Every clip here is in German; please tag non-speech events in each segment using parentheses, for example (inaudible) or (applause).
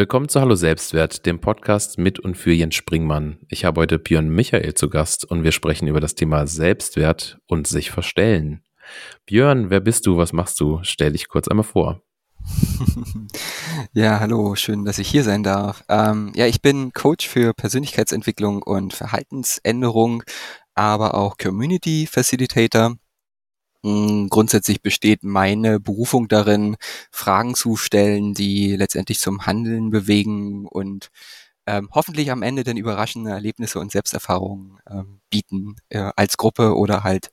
Willkommen zu Hallo Selbstwert, dem Podcast mit und für Jens Springmann. Ich habe heute Björn Michael zu Gast und wir sprechen über das Thema Selbstwert und sich verstellen. Björn, wer bist du? Was machst du? Stell dich kurz einmal vor. (laughs) Ja, hallo, schön, dass ich hier sein darf. Ähm, ja, ich bin Coach für Persönlichkeitsentwicklung und Verhaltensänderung, aber auch Community Facilitator. Hm, grundsätzlich besteht meine Berufung darin, Fragen zu stellen, die letztendlich zum Handeln bewegen und ähm, hoffentlich am Ende dann überraschende Erlebnisse und Selbsterfahrungen ähm, bieten, äh, als Gruppe oder halt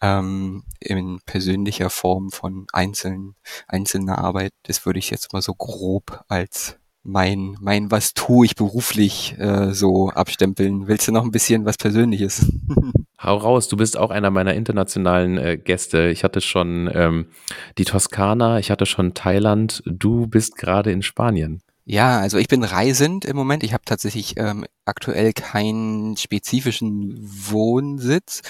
ähm, in persönlicher Form von einzelnen, einzelner Arbeit. Das würde ich jetzt mal so grob als mein, mein was tue ich beruflich äh, so abstempeln. Willst du noch ein bisschen was Persönliches? (laughs) Hau raus, du bist auch einer meiner internationalen äh, Gäste. Ich hatte schon ähm, die Toskana, ich hatte schon Thailand, du bist gerade in Spanien. Ja, also ich bin reisend im Moment. Ich habe tatsächlich ähm, aktuell keinen spezifischen Wohnsitz.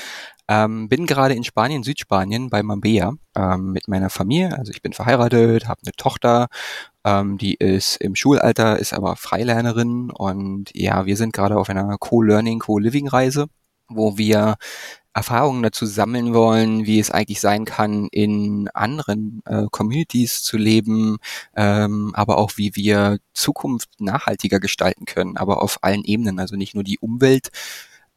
Ähm, bin gerade in Spanien, Südspanien, bei Mambea ähm, mit meiner Familie. Also ich bin verheiratet, habe eine Tochter, ähm, die ist im Schulalter, ist aber Freilernerin und ja, wir sind gerade auf einer Co-Learning, Co-Living-Reise wo wir Erfahrungen dazu sammeln wollen, wie es eigentlich sein kann, in anderen äh, Communities zu leben, ähm, aber auch wie wir Zukunft nachhaltiger gestalten können, aber auf allen Ebenen, also nicht nur die Umwelt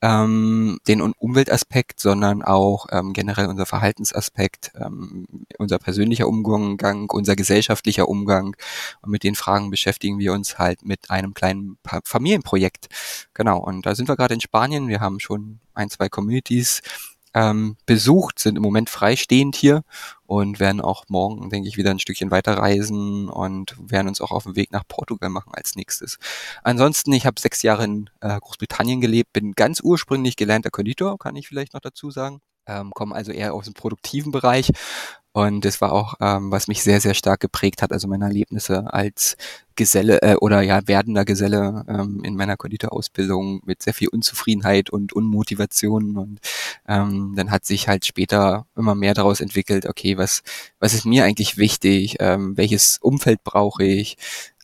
ähm, den Umweltaspekt, sondern auch ähm, generell unser Verhaltensaspekt, ähm, unser persönlicher Umgang, unser gesellschaftlicher Umgang. Und mit den Fragen beschäftigen wir uns halt mit einem kleinen Familienprojekt. Genau, und da sind wir gerade in Spanien. Wir haben schon ein, zwei Communities ähm, besucht, sind im Moment freistehend hier und werden auch morgen, denke ich, wieder ein Stückchen weiter reisen und werden uns auch auf den Weg nach Portugal machen als nächstes. Ansonsten, ich habe sechs Jahre in äh, Großbritannien gelebt, bin ganz ursprünglich gelernter Konditor, kann ich vielleicht noch dazu sagen. Ähm, komme also eher aus dem produktiven Bereich und das war auch, ähm, was mich sehr, sehr stark geprägt hat, also meine Erlebnisse als Geselle äh, oder ja werdender Geselle ähm, in meiner Konditorausbildung mit sehr viel Unzufriedenheit und Unmotivation. Und ähm, dann hat sich halt später immer mehr daraus entwickelt, okay, was, was ist mir eigentlich wichtig, ähm, welches Umfeld brauche ich,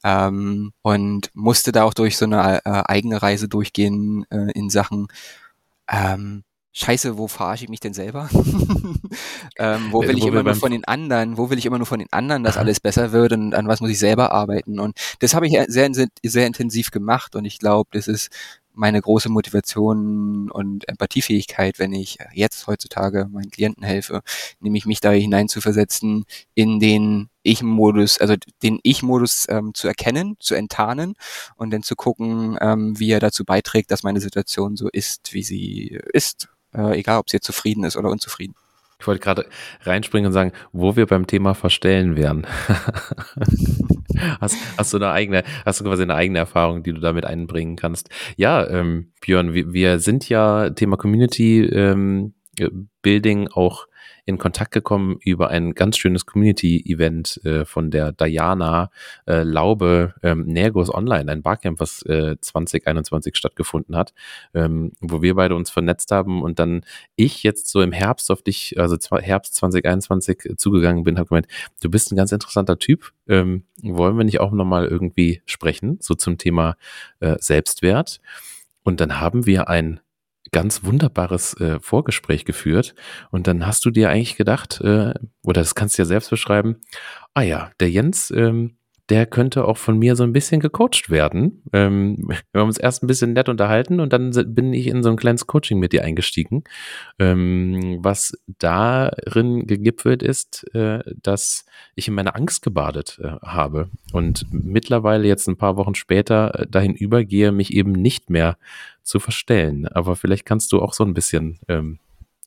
ähm, und musste da auch durch so eine äh, eigene Reise durchgehen äh, in Sachen ähm, Scheiße, wo verarsche ich mich denn selber? (laughs) ähm, wo will ich immer nur von den anderen, wo will ich immer nur von den anderen, dass alles besser wird und an was muss ich selber arbeiten? Und das habe ich sehr, sehr intensiv gemacht und ich glaube, das ist meine große Motivation und Empathiefähigkeit, wenn ich jetzt heutzutage meinen Klienten helfe, nämlich mich da hinein zu versetzen in den Ich-Modus, also den Ich-Modus ähm, zu erkennen, zu enttarnen und dann zu gucken, ähm, wie er dazu beiträgt, dass meine Situation so ist, wie sie ist äh, egal ob sie zufrieden ist oder unzufrieden. Ich wollte gerade reinspringen und sagen, wo wir beim Thema Verstellen wären. (laughs) hast, hast, du eine eigene, hast du quasi eine eigene Erfahrung, die du damit einbringen kannst? Ja, ähm, Björn, wir, wir sind ja Thema Community ähm, Building auch in Kontakt gekommen über ein ganz schönes Community-Event äh, von der Diana äh, Laube ähm, Nergos Online, ein Barcamp, was äh, 2021 stattgefunden hat, ähm, wo wir beide uns vernetzt haben und dann ich jetzt so im Herbst auf dich, also Herbst 2021 zugegangen bin, habe gemeint, du bist ein ganz interessanter Typ, ähm, wollen wir nicht auch nochmal irgendwie sprechen, so zum Thema äh, Selbstwert. Und dann haben wir ein ganz wunderbares äh, Vorgespräch geführt und dann hast du dir eigentlich gedacht, äh, oder das kannst du ja selbst beschreiben, ah ja, der Jens, ähm, der könnte auch von mir so ein bisschen gecoacht werden. Ähm, (laughs) wir haben uns erst ein bisschen nett unterhalten und dann bin ich in so ein kleines Coaching mit dir eingestiegen. Ähm, was darin gegipfelt ist, äh, dass ich in meiner Angst gebadet äh, habe und mittlerweile jetzt ein paar Wochen später äh, dahin übergehe, mich eben nicht mehr zu verstellen. Aber vielleicht kannst du auch so ein bisschen ähm,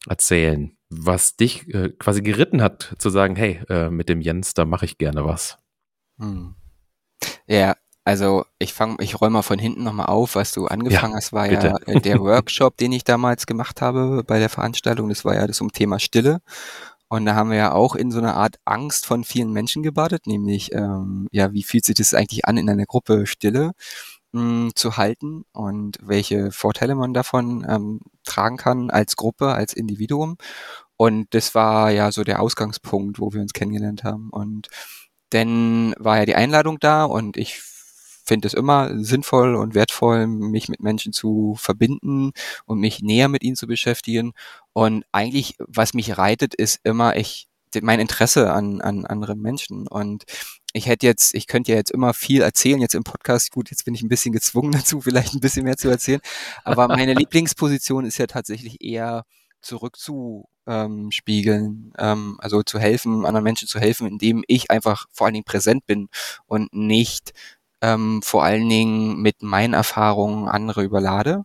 erzählen, was dich äh, quasi geritten hat, zu sagen, hey, äh, mit dem Jens, da mache ich gerne was. Hm. Ja, also ich fange, ich räume mal von hinten nochmal auf, was du angefangen ja, hast, war bitte. ja der (laughs) Workshop, den ich damals gemacht habe bei der Veranstaltung. Das war ja das um Thema Stille. Und da haben wir ja auch in so einer Art Angst von vielen Menschen gebadet, nämlich, ähm, ja, wie fühlt sich das eigentlich an, in einer Gruppe Stille mh, zu halten und welche Vorteile man davon ähm, tragen kann als Gruppe, als Individuum. Und das war ja so der Ausgangspunkt, wo wir uns kennengelernt haben. Und dann war ja die Einladung da und ich finde es immer sinnvoll und wertvoll, mich mit Menschen zu verbinden und mich näher mit ihnen zu beschäftigen. Und eigentlich, was mich reitet, ist immer ich mein Interesse an, an anderen Menschen. Und ich hätte jetzt, ich könnte ja jetzt immer viel erzählen jetzt im Podcast. Gut, jetzt bin ich ein bisschen gezwungen (laughs) dazu, vielleicht ein bisschen mehr zu erzählen. Aber meine (laughs) Lieblingsposition ist ja tatsächlich eher zurückzuspiegeln, ähm, also zu helfen, anderen Menschen zu helfen, indem ich einfach vor allen Dingen präsent bin und nicht ähm, vor allen Dingen mit meinen Erfahrungen andere überlade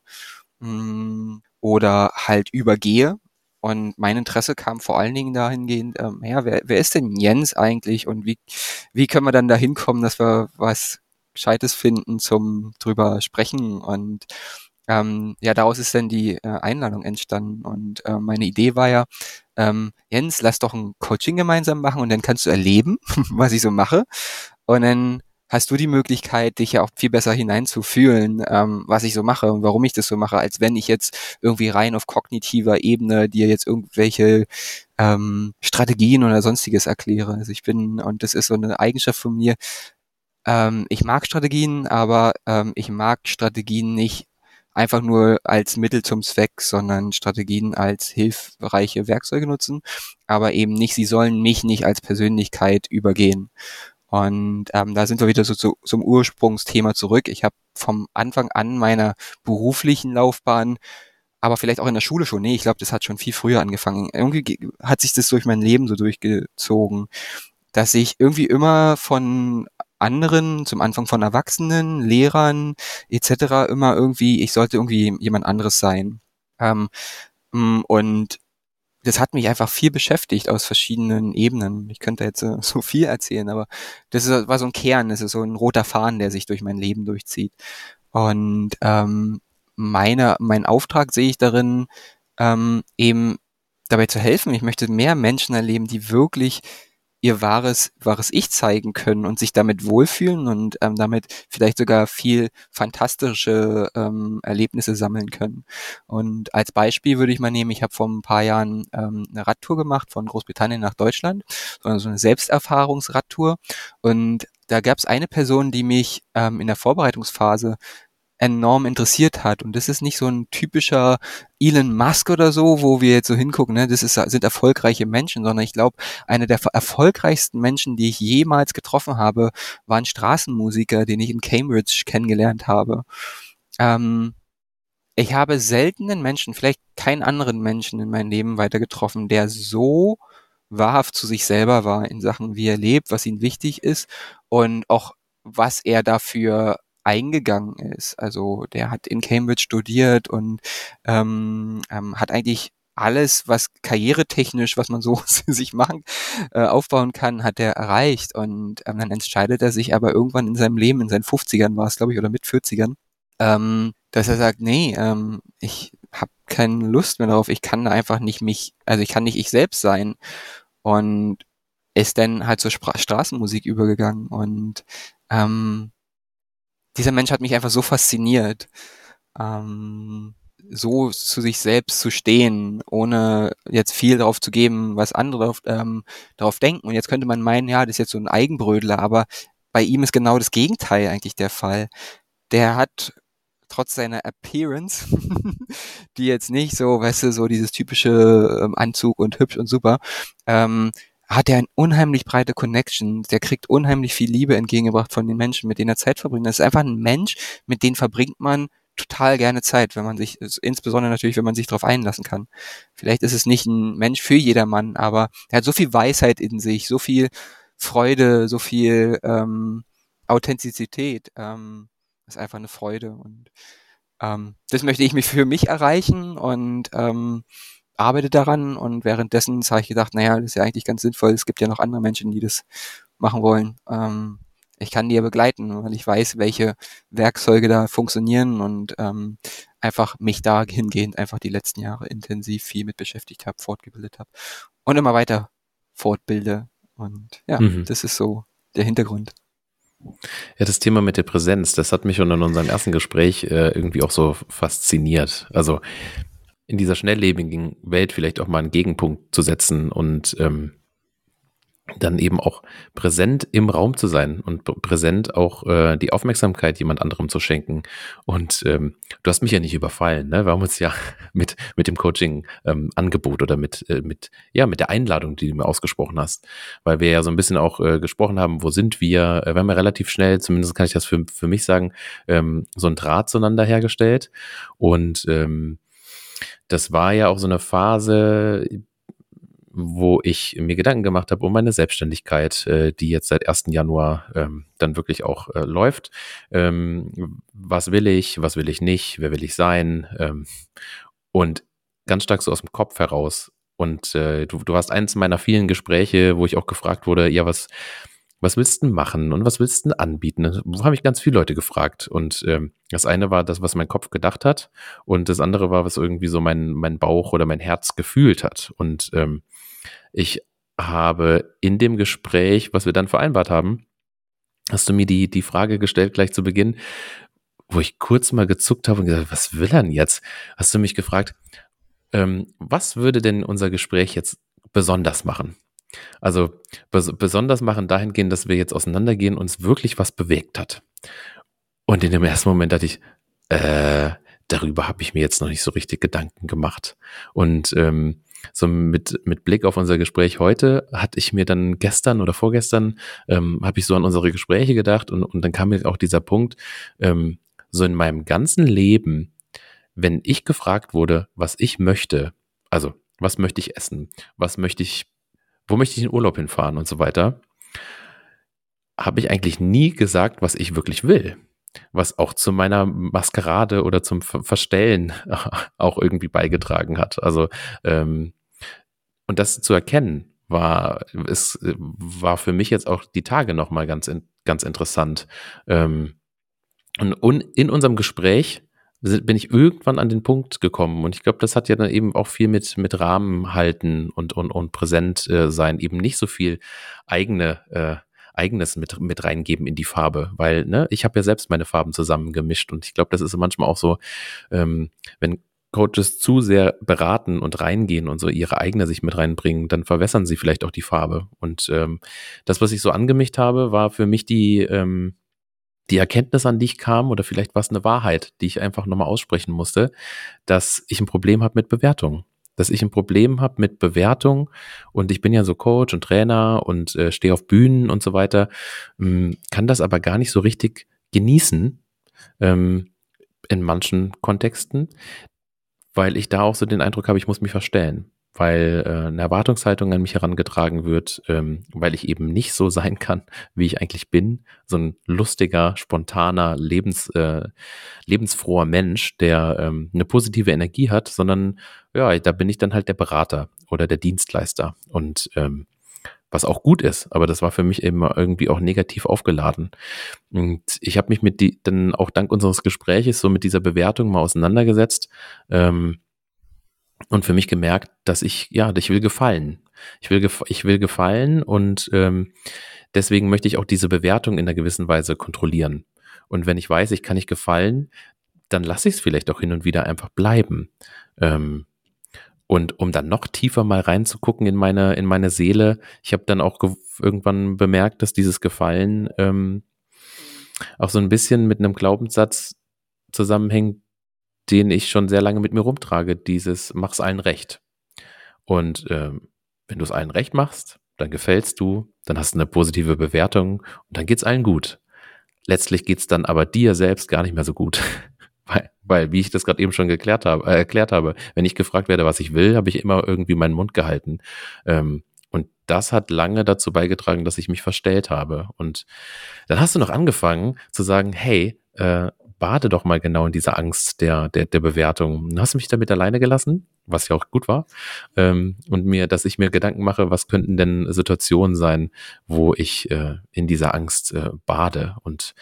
mh, mm, oder halt übergehe. Und mein Interesse kam vor allen Dingen dahingehend, ähm, ja, wer, wer ist denn Jens eigentlich und wie, wie können wir dann da hinkommen, dass wir was Gescheites finden zum drüber sprechen? Und ähm, ja, daraus ist dann die äh, Einladung entstanden. Und äh, meine Idee war ja, ähm, Jens, lass doch ein Coaching gemeinsam machen und dann kannst du erleben, (laughs) was ich so mache. Und dann hast du die Möglichkeit, dich ja auch viel besser hineinzufühlen, ähm, was ich so mache und warum ich das so mache, als wenn ich jetzt irgendwie rein auf kognitiver Ebene dir jetzt irgendwelche ähm, Strategien oder sonstiges erkläre. Also ich bin, und das ist so eine Eigenschaft von mir, ähm, ich mag Strategien, aber ähm, ich mag Strategien nicht einfach nur als Mittel zum Zweck, sondern Strategien als hilfreiche Werkzeuge nutzen, aber eben nicht, sie sollen mich nicht als Persönlichkeit übergehen. Und ähm, da sind wir wieder so zu, zum Ursprungsthema zurück. Ich habe vom Anfang an meiner beruflichen Laufbahn, aber vielleicht auch in der Schule schon, nee, ich glaube, das hat schon viel früher angefangen. Irgendwie hat sich das durch mein Leben so durchgezogen, dass ich irgendwie immer von anderen, zum Anfang von Erwachsenen, Lehrern etc. immer irgendwie, ich sollte irgendwie jemand anderes sein. Ähm, mm, und das hat mich einfach viel beschäftigt aus verschiedenen Ebenen. Ich könnte jetzt (laughs) so viel erzählen, aber das ist, war so ein Kern, das ist so ein roter Faden, der sich durch mein Leben durchzieht. Und ähm, meine, mein Auftrag sehe ich darin, ähm, eben dabei zu helfen. Ich möchte mehr Menschen erleben, die wirklich ihr wahres, wahres Ich zeigen können und sich damit wohlfühlen und ähm, damit vielleicht sogar viel fantastische ähm, Erlebnisse sammeln können. Und als Beispiel würde ich mal nehmen, ich habe vor ein paar Jahren ähm, eine Radtour gemacht von Großbritannien nach Deutschland, so eine Selbsterfahrungsradtour. Und da gab es eine Person, die mich ähm, in der Vorbereitungsphase enorm interessiert hat. Und das ist nicht so ein typischer Elon Musk oder so, wo wir jetzt so hingucken, ne? das ist, sind erfolgreiche Menschen, sondern ich glaube, einer der erfolgreichsten Menschen, die ich jemals getroffen habe, war ein Straßenmusiker, den ich in Cambridge kennengelernt habe. Ähm, ich habe seltenen Menschen, vielleicht keinen anderen Menschen in meinem Leben weiter getroffen, der so wahrhaft zu sich selber war in Sachen, wie er lebt, was ihm wichtig ist und auch was er dafür eingegangen ist. Also der hat in Cambridge studiert und ähm, ähm, hat eigentlich alles, was karrieretechnisch, was man so (laughs) sich machen, äh, aufbauen kann, hat er erreicht. Und ähm, dann entscheidet er sich aber irgendwann in seinem Leben, in seinen 50ern war es, glaube ich, oder mit 40ern, ähm, dass er sagt, nee, ähm, ich habe keine Lust mehr darauf, ich kann einfach nicht mich, also ich kann nicht ich selbst sein. Und ist dann halt zur Spra Straßenmusik übergegangen und ähm, dieser Mensch hat mich einfach so fasziniert, ähm, so zu sich selbst zu stehen, ohne jetzt viel darauf zu geben, was andere darauf, ähm, darauf denken. Und jetzt könnte man meinen, ja, das ist jetzt so ein Eigenbrödler, aber bei ihm ist genau das Gegenteil eigentlich der Fall. Der hat trotz seiner Appearance, (laughs) die jetzt nicht so, weißt du, so dieses typische ähm, Anzug und hübsch und super, ähm, hat er eine unheimlich breite Connection. Der kriegt unheimlich viel Liebe entgegengebracht von den Menschen, mit denen er Zeit verbringt. Das ist einfach ein Mensch, mit dem verbringt man total gerne Zeit, wenn man sich, insbesondere natürlich, wenn man sich darauf einlassen kann. Vielleicht ist es nicht ein Mensch für jedermann, aber er hat so viel Weisheit in sich, so viel Freude, so viel ähm, Authentizität. Ähm, ist einfach eine Freude und ähm, das möchte ich mich für mich erreichen und ähm, arbeite daran und währenddessen habe ich gedacht, naja, das ist ja eigentlich ganz sinnvoll. Es gibt ja noch andere Menschen, die das machen wollen. Ähm, ich kann die ja begleiten, weil ich weiß, welche Werkzeuge da funktionieren und ähm, einfach mich da hingehend einfach die letzten Jahre intensiv viel mit beschäftigt habe, fortgebildet habe und immer weiter fortbilde. Und ja, mhm. das ist so der Hintergrund. Ja, das Thema mit der Präsenz, das hat mich schon in unserem ersten Gespräch äh, irgendwie auch so fasziniert. Also in dieser schnelllebigen Welt vielleicht auch mal einen Gegenpunkt zu setzen und ähm, dann eben auch präsent im Raum zu sein und präsent auch äh, die Aufmerksamkeit jemand anderem zu schenken. Und ähm, du hast mich ja nicht überfallen, ne? Wir haben uns ja (laughs) mit, mit dem Coaching-Angebot ähm, oder mit, äh, mit, ja, mit der Einladung, die du mir ausgesprochen hast, weil wir ja so ein bisschen auch äh, gesprochen haben, wo sind wir? Äh, wir haben ja relativ schnell, zumindest kann ich das für, für mich sagen, ähm, so ein Draht zueinander hergestellt. Und ähm, das war ja auch so eine Phase, wo ich mir Gedanken gemacht habe um meine Selbstständigkeit, äh, die jetzt seit 1. Januar ähm, dann wirklich auch äh, läuft. Ähm, was will ich, was will ich nicht, wer will ich sein? Ähm, und ganz stark so aus dem Kopf heraus. Und äh, du, du warst eins meiner vielen Gespräche, wo ich auch gefragt wurde, ja, was, was willst du machen und was willst du anbieten? Wo habe ich ganz viele Leute gefragt. Und ähm, das eine war das, was mein Kopf gedacht hat, und das andere war, was irgendwie so mein, mein Bauch oder mein Herz gefühlt hat. Und ähm, ich habe in dem Gespräch, was wir dann vereinbart haben, hast du mir die, die Frage gestellt gleich zu Beginn, wo ich kurz mal gezuckt habe und gesagt, was will er denn jetzt? Hast du mich gefragt, ähm, was würde denn unser Gespräch jetzt besonders machen? Also bes besonders machen dahingehend, dass wir jetzt auseinandergehen, uns wirklich was bewegt hat. Und in dem ersten Moment dachte ich, äh, darüber habe ich mir jetzt noch nicht so richtig Gedanken gemacht. Und ähm, so mit, mit Blick auf unser Gespräch heute hatte ich mir dann gestern oder vorgestern, ähm, habe ich so an unsere Gespräche gedacht und, und dann kam mir auch dieser Punkt, ähm, so in meinem ganzen Leben, wenn ich gefragt wurde, was ich möchte, also was möchte ich essen, was möchte ich, wo möchte ich in Urlaub hinfahren und so weiter, habe ich eigentlich nie gesagt, was ich wirklich will was auch zu meiner Maskerade oder zum Verstellen (laughs) auch irgendwie beigetragen hat. Also ähm, und das zu erkennen war es war für mich jetzt auch die Tage noch mal ganz ganz interessant. Ähm, und in unserem Gespräch bin ich irgendwann an den Punkt gekommen und ich glaube, das hat ja dann eben auch viel mit mit Rahmen halten und und und präsent äh, sein, eben nicht so viel eigene äh, eigenes mit, mit reingeben in die Farbe, weil ne, ich habe ja selbst meine Farben zusammengemischt und ich glaube, das ist manchmal auch so, ähm, wenn Coaches zu sehr beraten und reingehen und so ihre eigene sich mit reinbringen, dann verwässern sie vielleicht auch die Farbe. Und ähm, das, was ich so angemischt habe, war für mich die, ähm, die Erkenntnis, an die ich kam, oder vielleicht war es eine Wahrheit, die ich einfach nochmal aussprechen musste, dass ich ein Problem habe mit Bewertungen dass ich ein Problem habe mit Bewertung und ich bin ja so Coach und Trainer und äh, stehe auf Bühnen und so weiter, ähm, kann das aber gar nicht so richtig genießen ähm, in manchen Kontexten, weil ich da auch so den Eindruck habe, ich muss mich verstellen weil äh, eine Erwartungshaltung an mich herangetragen wird, ähm, weil ich eben nicht so sein kann, wie ich eigentlich bin. So ein lustiger, spontaner, lebens, äh, lebensfroher Mensch, der ähm, eine positive Energie hat, sondern ja, da bin ich dann halt der Berater oder der Dienstleister. Und ähm, was auch gut ist, aber das war für mich eben irgendwie auch negativ aufgeladen. Und ich habe mich mit die dann auch dank unseres Gespräches so mit dieser Bewertung mal auseinandergesetzt. Ähm, und für mich gemerkt, dass ich, ja, ich will gefallen. Ich will, gef ich will gefallen und ähm, deswegen möchte ich auch diese Bewertung in einer gewissen Weise kontrollieren. Und wenn ich weiß, ich kann nicht gefallen, dann lasse ich es vielleicht auch hin und wieder einfach bleiben. Ähm, und um dann noch tiefer mal reinzugucken in meine, in meine Seele, ich habe dann auch irgendwann bemerkt, dass dieses Gefallen ähm, auch so ein bisschen mit einem Glaubenssatz zusammenhängt, den ich schon sehr lange mit mir rumtrage, dieses mach's allen recht. Und ähm, wenn du es allen recht machst, dann gefällst du, dann hast du eine positive Bewertung und dann geht's allen gut. Letztlich geht's dann aber dir selbst gar nicht mehr so gut. (laughs) weil, weil, wie ich das gerade eben schon geklärt habe, äh, erklärt habe, wenn ich gefragt werde, was ich will, habe ich immer irgendwie meinen Mund gehalten. Ähm, und das hat lange dazu beigetragen, dass ich mich verstellt habe. Und dann hast du noch angefangen zu sagen, hey, äh, bade doch mal genau in dieser Angst der, der, der Bewertung. Hast du mich damit alleine gelassen, was ja auch gut war, ähm, und mir, dass ich mir Gedanken mache, was könnten denn Situationen sein, wo ich äh, in dieser Angst äh, bade. Und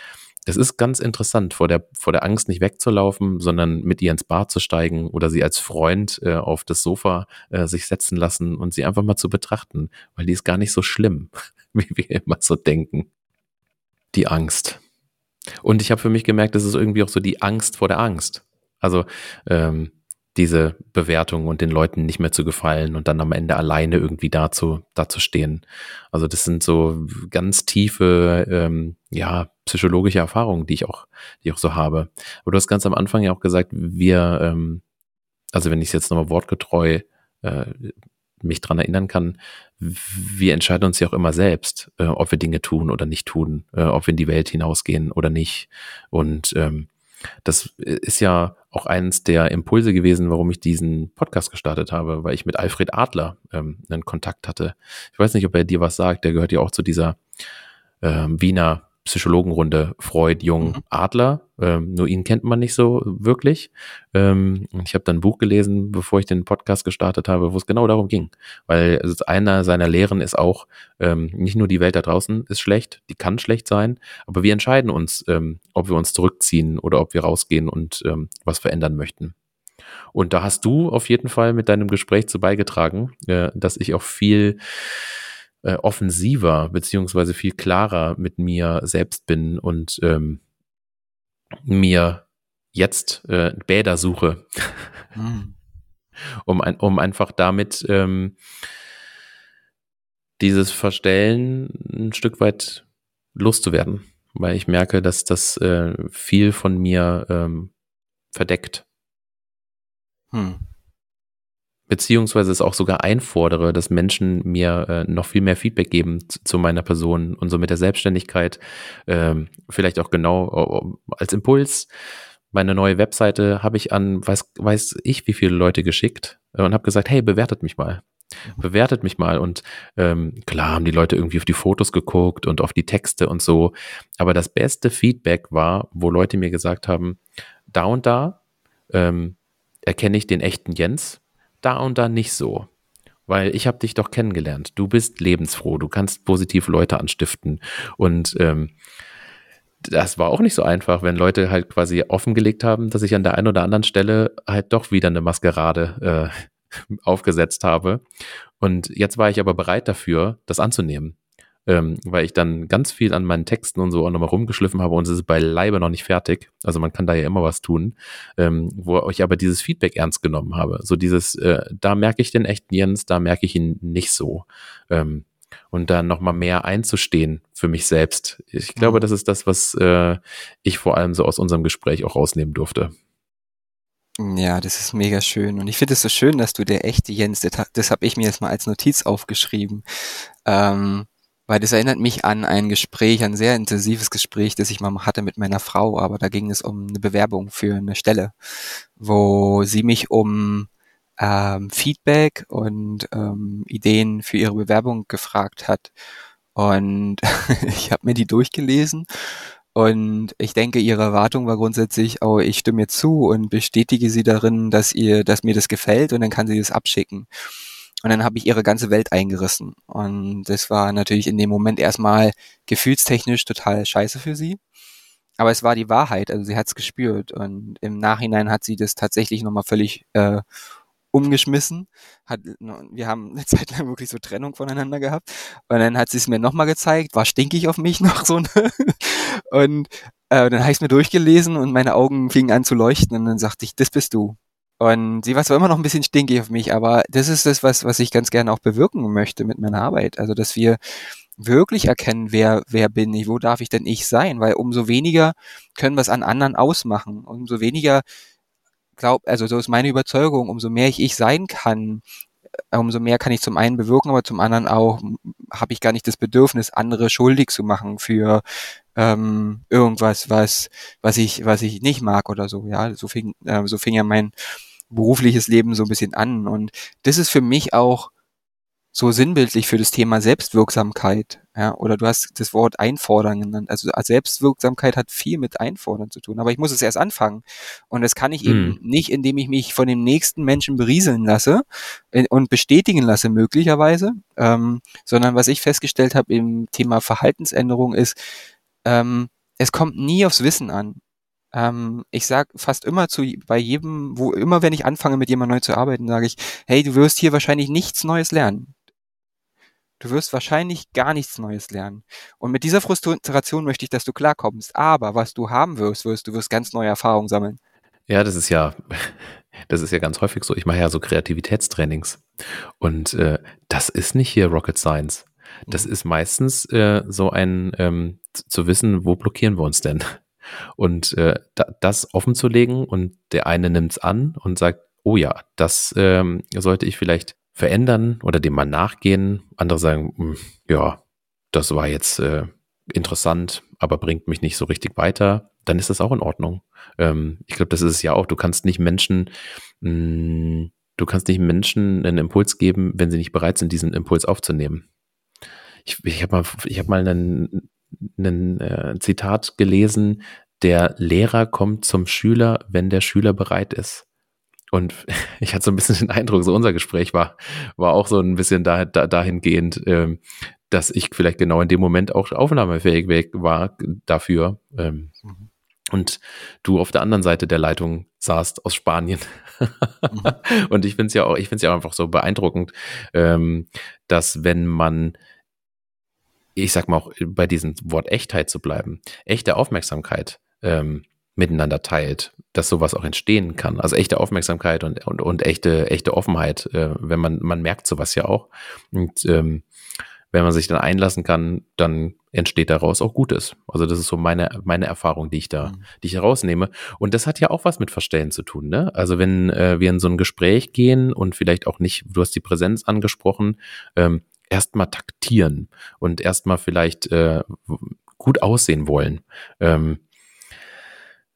es ist ganz interessant, vor der, vor der Angst nicht wegzulaufen, sondern mit ihr ins Bad zu steigen oder sie als Freund äh, auf das Sofa äh, sich setzen lassen und sie einfach mal zu betrachten, weil die ist gar nicht so schlimm, (laughs) wie wir immer so denken. Die Angst. Und ich habe für mich gemerkt, das ist irgendwie auch so die Angst vor der Angst. Also ähm, diese Bewertung und den Leuten nicht mehr zu gefallen und dann am Ende alleine irgendwie dazu, dazu stehen. Also das sind so ganz tiefe, ähm, ja, psychologische Erfahrungen, die ich auch, die ich auch so habe. Aber du hast ganz am Anfang ja auch gesagt, wir, ähm, also wenn ich es jetzt nochmal wortgetreu äh, mich dran erinnern kann, wir entscheiden uns ja auch immer selbst, äh, ob wir Dinge tun oder nicht tun, äh, ob wir in die Welt hinausgehen oder nicht. Und ähm, das ist ja auch eines der Impulse gewesen, warum ich diesen Podcast gestartet habe, weil ich mit Alfred Adler ähm, einen Kontakt hatte. Ich weiß nicht, ob er dir was sagt, der gehört ja auch zu dieser ähm, Wiener Psychologenrunde Freud, Jung, mhm. Adler. Ähm, nur ihn kennt man nicht so wirklich. Ähm, ich habe dann ein Buch gelesen, bevor ich den Podcast gestartet habe, wo es genau darum ging. Weil also einer seiner Lehren ist auch, ähm, nicht nur die Welt da draußen ist schlecht, die kann schlecht sein, aber wir entscheiden uns, ähm, ob wir uns zurückziehen oder ob wir rausgehen und ähm, was verändern möchten. Und da hast du auf jeden Fall mit deinem Gespräch zu beigetragen, äh, dass ich auch viel äh, offensiver beziehungsweise viel klarer mit mir selbst bin und ähm, mir jetzt äh, Bäder suche, mhm. (laughs) um, ein, um einfach damit ähm, dieses Verstellen ein Stück weit loszuwerden, weil ich merke, dass das äh, viel von mir ähm, verdeckt. Hm beziehungsweise es auch sogar einfordere, dass Menschen mir äh, noch viel mehr Feedback geben zu, meiner Person und so mit der Selbstständigkeit, ähm, vielleicht auch genau als Impuls. Meine neue Webseite habe ich an, weiß, weiß ich, wie viele Leute geschickt äh, und habe gesagt, hey, bewertet mich mal. Bewertet mich mal. Und ähm, klar haben die Leute irgendwie auf die Fotos geguckt und auf die Texte und so. Aber das beste Feedback war, wo Leute mir gesagt haben, da und da ähm, erkenne ich den echten Jens da und da nicht so. Weil ich habe dich doch kennengelernt. Du bist lebensfroh, du kannst positiv Leute anstiften. Und ähm, das war auch nicht so einfach, wenn Leute halt quasi offengelegt haben, dass ich an der einen oder anderen Stelle halt doch wieder eine Maskerade äh, (laughs) aufgesetzt habe. Und jetzt war ich aber bereit dafür, das anzunehmen ähm, weil ich dann ganz viel an meinen Texten und so auch nochmal rumgeschliffen habe und es ist beileibe noch nicht fertig. Also man kann da ja immer was tun, ähm, wo ich aber dieses Feedback ernst genommen habe. So dieses, äh, da merke ich den echten Jens, da merke ich ihn nicht so. Ähm, und dann nochmal mehr einzustehen für mich selbst. Ich glaube, mhm. das ist das, was äh, ich vor allem so aus unserem Gespräch auch rausnehmen durfte. Ja, das ist mega schön. Und ich finde es so schön, dass du der echte Jens, das, das habe ich mir jetzt mal als Notiz aufgeschrieben. Ähm, weil das erinnert mich an ein Gespräch, ein sehr intensives Gespräch, das ich mal hatte mit meiner Frau, aber da ging es um eine Bewerbung für eine Stelle, wo sie mich um ähm, Feedback und ähm, Ideen für ihre Bewerbung gefragt hat. Und (laughs) ich habe mir die durchgelesen und ich denke, ihre Erwartung war grundsätzlich, oh, ich stimme ihr zu und bestätige sie darin, dass ihr, dass mir das gefällt und dann kann sie das abschicken. Und dann habe ich ihre ganze Welt eingerissen. Und das war natürlich in dem Moment erstmal gefühlstechnisch total scheiße für sie. Aber es war die Wahrheit, also sie hat es gespürt. Und im Nachhinein hat sie das tatsächlich nochmal völlig äh, umgeschmissen. Hat, wir haben eine (laughs) Zeit lang wirklich so Trennung voneinander gehabt. Und dann hat sie es mir nochmal gezeigt, war stinkig auf mich (laughs) noch so. Ne? Und äh, dann habe ich es mir durchgelesen und meine Augen fingen an zu leuchten. Und dann sagte ich, das bist du. Und sie war zwar immer noch ein bisschen stinkig auf mich, aber das ist das, was, was ich ganz gerne auch bewirken möchte mit meiner Arbeit. Also, dass wir wirklich erkennen, wer, wer bin ich, wo darf ich denn ich sein? Weil umso weniger können wir es an anderen ausmachen. Umso weniger glaub, also so ist meine Überzeugung, umso mehr ich ich sein kann, äh, umso mehr kann ich zum einen bewirken, aber zum anderen auch habe ich gar nicht das Bedürfnis, andere schuldig zu machen für ähm, irgendwas, was was ich was ich nicht mag oder so. Ja, so fing äh, so fing ja mein berufliches Leben so ein bisschen an. Und das ist für mich auch so sinnbildlich für das Thema Selbstwirksamkeit. Ja, oder du hast das Wort einfordern genannt. Also Selbstwirksamkeit hat viel mit einfordern zu tun. Aber ich muss es erst anfangen. Und das kann ich hm. eben nicht, indem ich mich von dem nächsten Menschen berieseln lasse äh, und bestätigen lasse möglicherweise, ähm, sondern was ich festgestellt habe im Thema Verhaltensänderung ist, ähm, es kommt nie aufs Wissen an. Ähm, ich sag fast immer zu bei jedem, wo immer wenn ich anfange mit jemandem neu zu arbeiten, sage ich, hey, du wirst hier wahrscheinlich nichts Neues lernen. Du wirst wahrscheinlich gar nichts Neues lernen. Und mit dieser Frustration möchte ich, dass du klarkommst. Aber was du haben wirst, wirst du wirst ganz neue Erfahrungen sammeln. Ja, das ist ja (laughs) das ist ja ganz häufig so. Ich mache ja so Kreativitätstrainings. Und äh, das ist nicht hier Rocket Science. Das mhm. ist meistens äh, so ein ähm, zu wissen, wo blockieren wir uns denn? Und äh, da, das offen zu legen und der eine nimmt es an und sagt, oh ja, das ähm, sollte ich vielleicht verändern oder dem mal nachgehen. Andere sagen, mh, hm, ja, das war jetzt äh, interessant, aber bringt mich nicht so richtig weiter, dann ist das auch in Ordnung. Ähm, ich glaube, das ist es ja auch. Du kannst nicht Menschen, mh, hm, du kannst nicht Menschen einen Impuls geben, wenn sie nicht bereit sind, diesen Impuls aufzunehmen. Ich, ich habe mal, ich hab mal einen, einen äh, Zitat gelesen, der Lehrer kommt zum Schüler, wenn der Schüler bereit ist. Und (laughs) ich hatte so ein bisschen den Eindruck, so unser Gespräch war, war auch so ein bisschen da, da, dahingehend, ähm, dass ich vielleicht genau in dem Moment auch aufnahmefähig war dafür. Ähm, mhm. Und du auf der anderen Seite der Leitung saßt aus Spanien. mhm. (laughs) Und ich finde es ja auch, ich finde es ja auch einfach so beeindruckend, ähm, dass wenn man ich sag mal auch bei diesem Wort Echtheit zu bleiben, echte Aufmerksamkeit ähm, miteinander teilt, dass sowas auch entstehen kann. Also echte Aufmerksamkeit und, und, und echte, echte Offenheit, äh, wenn man, man merkt sowas ja auch. Und ähm, wenn man sich dann einlassen kann, dann entsteht daraus auch Gutes. Also das ist so meine, meine Erfahrung, die ich da, mhm. die ich herausnehme. Und das hat ja auch was mit Verstellen zu tun, ne? Also wenn äh, wir in so ein Gespräch gehen und vielleicht auch nicht, du hast die Präsenz angesprochen, ähm, erstmal taktieren und erstmal vielleicht äh, gut aussehen wollen. Ähm,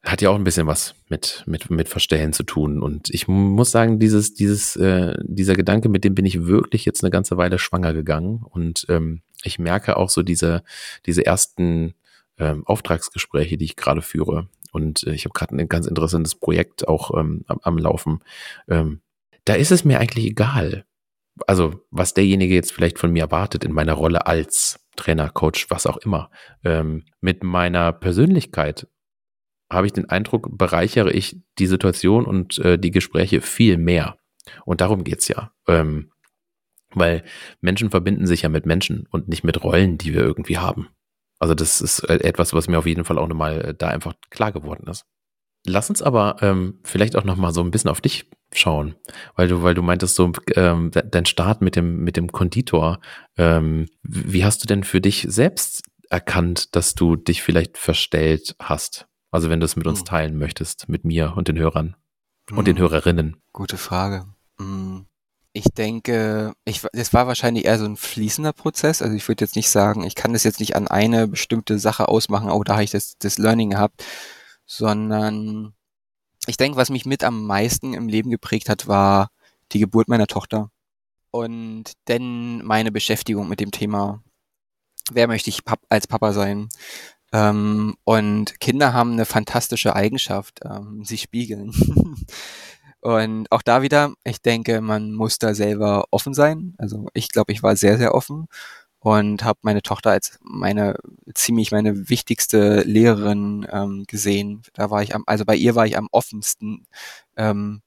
hat ja auch ein bisschen was mit, mit, mit Verstellen zu tun. Und ich muss sagen, dieses, dieses, äh, dieser Gedanke, mit dem bin ich wirklich jetzt eine ganze Weile schwanger gegangen. Und ähm, ich merke auch so diese, diese ersten ähm, Auftragsgespräche, die ich gerade führe. Und äh, ich habe gerade ein ganz interessantes Projekt auch ähm, am, am Laufen. Ähm, da ist es mir eigentlich egal, also was derjenige jetzt vielleicht von mir erwartet in meiner Rolle als Trainer, Coach, was auch immer. Ähm, mit meiner Persönlichkeit habe ich den Eindruck, bereichere ich die Situation und äh, die Gespräche viel mehr. Und darum geht's ja. Ähm, weil Menschen verbinden sich ja mit Menschen und nicht mit Rollen, die wir irgendwie haben. Also das ist äh, etwas, was mir auf jeden Fall auch nochmal äh, da einfach klar geworden ist. Lass uns aber ähm, vielleicht auch noch mal so ein bisschen auf dich schauen, weil du, weil du meintest so ähm, dein Start mit dem mit dem Konditor. Ähm, wie hast du denn für dich selbst erkannt, dass du dich vielleicht verstellt hast? Also wenn du es mit uns hm. teilen möchtest, mit mir und den Hörern und hm. den Hörerinnen. Gute Frage. Hm. Ich denke, ich, das war wahrscheinlich eher so ein fließender Prozess. Also ich würde jetzt nicht sagen, ich kann das jetzt nicht an eine bestimmte Sache ausmachen, oh, da habe ich das, das Learning gehabt, sondern ich denke, was mich mit am meisten im Leben geprägt hat, war die Geburt meiner Tochter und denn meine Beschäftigung mit dem Thema, wer möchte ich als Papa sein? Ähm, und Kinder haben eine fantastische Eigenschaft, ähm, sie spiegeln. (laughs) und auch da wieder, ich denke, man muss da selber offen sein. Also ich glaube, ich war sehr, sehr offen und habe meine Tochter als meine ziemlich meine wichtigste Lehrerin ähm, gesehen. Da war ich am, also bei ihr war ich am offensten ähm,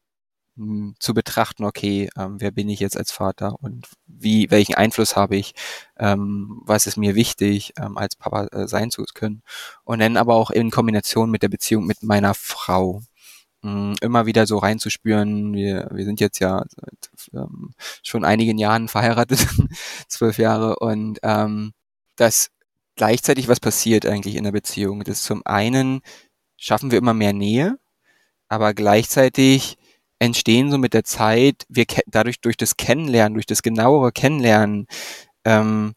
zu betrachten, okay, ähm, wer bin ich jetzt als Vater und wie, welchen Einfluss habe ich, ähm, was ist mir wichtig, ähm, als Papa äh, sein zu können. Und dann aber auch in Kombination mit der Beziehung mit meiner Frau. Mm, immer wieder so reinzuspüren. Wir, wir sind jetzt ja seit ähm, schon einigen Jahren verheiratet, (laughs) zwölf Jahre, und ähm, dass gleichzeitig was passiert eigentlich in der Beziehung. Das zum einen schaffen wir immer mehr Nähe, aber gleichzeitig entstehen so mit der Zeit, wir dadurch durch das Kennenlernen, durch das genauere Kennenlernen, ähm,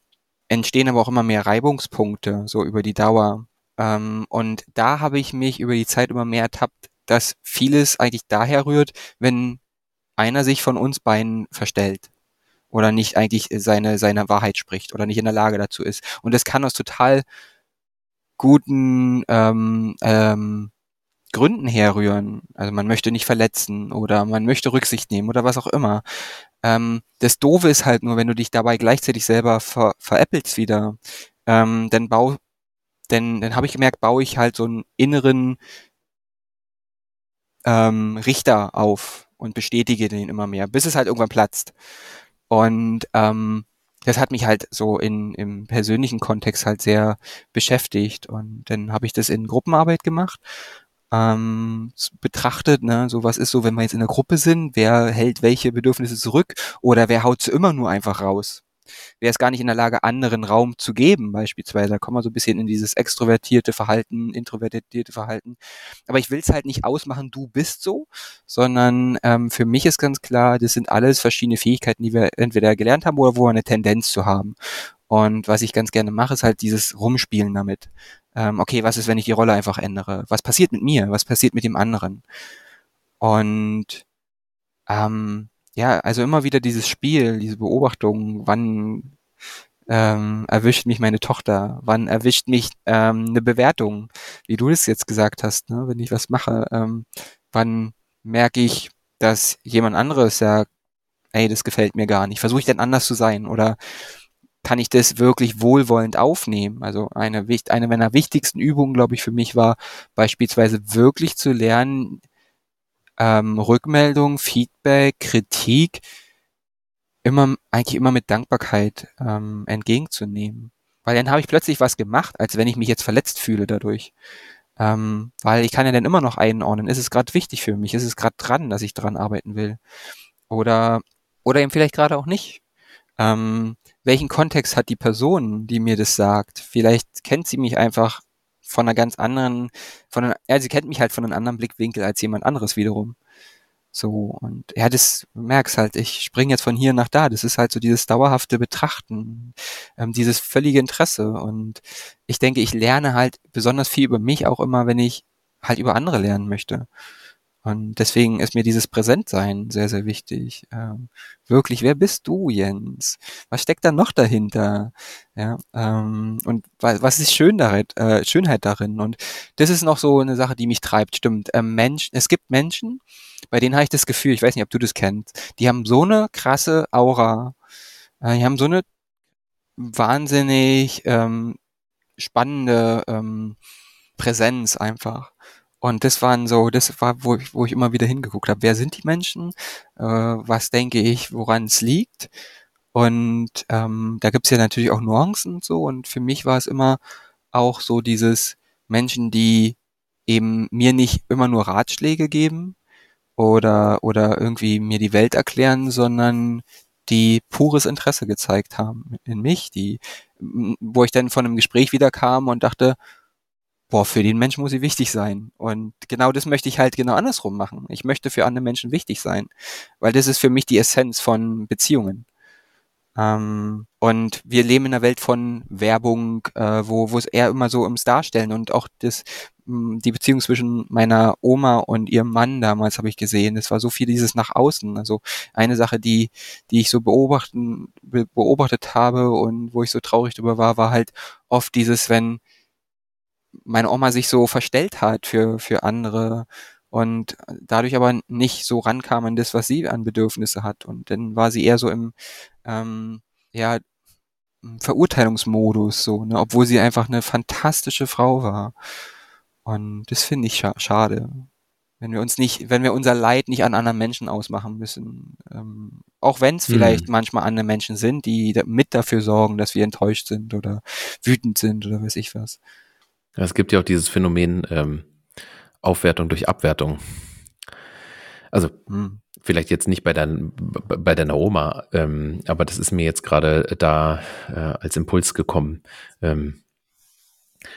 entstehen aber auch immer mehr Reibungspunkte, so über die Dauer. Ähm, und da habe ich mich über die Zeit immer mehr ertappt, dass vieles eigentlich daher rührt, wenn einer sich von uns beiden verstellt oder nicht eigentlich seine, seine Wahrheit spricht oder nicht in der Lage dazu ist. Und das kann aus total guten ähm, ähm, Gründen herrühren. Also man möchte nicht verletzen oder man möchte Rücksicht nehmen oder was auch immer. Ähm, das Doofe ist halt nur, wenn du dich dabei gleichzeitig selber ver veräppelst wieder, ähm, dann bau, denn dann habe ich gemerkt, baue ich halt so einen inneren ähm, Richter auf und bestätige den immer mehr, bis es halt irgendwann platzt. Und ähm, das hat mich halt so in, im persönlichen Kontext halt sehr beschäftigt. Und dann habe ich das in Gruppenarbeit gemacht. ähm, betrachtet, ne, so was ist so, wenn wir jetzt in der Gruppe sind, wer hält welche Bedürfnisse zurück oder wer haut sie immer nur einfach raus? Wer ist gar nicht in der Lage, anderen Raum zu geben, beispielsweise. Da kommen wir so ein bisschen in dieses extrovertierte Verhalten, introvertierte Verhalten. Aber ich will es halt nicht ausmachen, du bist so, sondern ähm, für mich ist ganz klar, das sind alles verschiedene Fähigkeiten, die wir entweder gelernt haben oder wo wir eine Tendenz zu haben. Und was ich ganz gerne mache, ist halt dieses Rumspielen damit. Ähm, okay, was ist, wenn ich die Rolle einfach ändere? Was passiert mit mir? Was passiert mit dem anderen? Und ähm, ja, also immer wieder dieses Spiel, diese Beobachtung, wann ähm, erwischt mich meine Tochter, wann erwischt mich ähm, eine Bewertung, wie du das jetzt gesagt hast, ne? wenn ich was mache, ähm, wann merke ich, dass jemand anderes sagt, ey, das gefällt mir gar nicht, versuche ich denn anders zu sein oder kann ich das wirklich wohlwollend aufnehmen? Also eine, eine meiner wichtigsten Übungen, glaube ich, für mich war beispielsweise wirklich zu lernen, ähm, Rückmeldung, Feedback, Kritik immer eigentlich immer mit Dankbarkeit ähm, entgegenzunehmen. Weil dann habe ich plötzlich was gemacht, als wenn ich mich jetzt verletzt fühle dadurch. Ähm, weil ich kann ja dann immer noch einordnen, ist es gerade wichtig für mich, ist es gerade dran, dass ich dran arbeiten will. Oder, oder eben vielleicht gerade auch nicht. Ähm, welchen Kontext hat die Person, die mir das sagt? Vielleicht kennt sie mich einfach von einer ganz anderen, von einer, ja, sie kennt mich halt von einem anderen Blickwinkel als jemand anderes wiederum. So, und ja, das merkst halt, ich springe jetzt von hier nach da. Das ist halt so dieses dauerhafte Betrachten, ähm, dieses völlige Interesse. Und ich denke, ich lerne halt besonders viel über mich auch immer, wenn ich halt über andere lernen möchte. Und deswegen ist mir dieses Präsentsein sehr, sehr wichtig. Ähm, wirklich, wer bist du, Jens? Was steckt da noch dahinter? Ja, ähm, und was ist schön darin, äh, Schönheit darin? Und das ist noch so eine Sache, die mich treibt, stimmt. Ähm, Mensch, es gibt Menschen, bei denen habe ich das Gefühl, ich weiß nicht, ob du das kennst, die haben so eine krasse Aura, äh, die haben so eine wahnsinnig ähm, spannende ähm, Präsenz einfach. Und das waren so, das war, wo ich, wo ich immer wieder hingeguckt habe. Wer sind die Menschen? Äh, was denke ich, woran es liegt? Und ähm, da gibt's ja natürlich auch Nuancen und so. Und für mich war es immer auch so dieses Menschen, die eben mir nicht immer nur Ratschläge geben oder, oder irgendwie mir die Welt erklären, sondern die pures Interesse gezeigt haben in mich, die, wo ich dann von einem Gespräch wieder kam und dachte, boah, für den Menschen muss ich wichtig sein. Und genau das möchte ich halt genau andersrum machen. Ich möchte für andere Menschen wichtig sein, weil das ist für mich die Essenz von Beziehungen. Ähm, und wir leben in einer Welt von Werbung, äh, wo, wo es eher immer so ums Darstellen und auch das, die Beziehung zwischen meiner Oma und ihrem Mann damals habe ich gesehen. Es war so viel dieses nach außen. Also eine Sache, die, die ich so beobachten, be beobachtet habe und wo ich so traurig drüber war, war halt oft dieses, wenn meine Oma sich so verstellt hat für, für andere und dadurch aber nicht so rankam an das, was sie an Bedürfnisse hat. Und dann war sie eher so im, ähm, ja, Verurteilungsmodus, so, ne, obwohl sie einfach eine fantastische Frau war. Und das finde ich scha schade. Wenn wir uns nicht, wenn wir unser Leid nicht an anderen Menschen ausmachen müssen. Ähm, auch wenn es vielleicht mhm. manchmal andere Menschen sind, die mit dafür sorgen, dass wir enttäuscht sind oder wütend sind oder weiß ich was. Es gibt ja auch dieses Phänomen ähm, Aufwertung durch Abwertung. Also hm. vielleicht jetzt nicht bei, dein, bei deiner Oma, ähm, aber das ist mir jetzt gerade da äh, als Impuls gekommen. Ähm,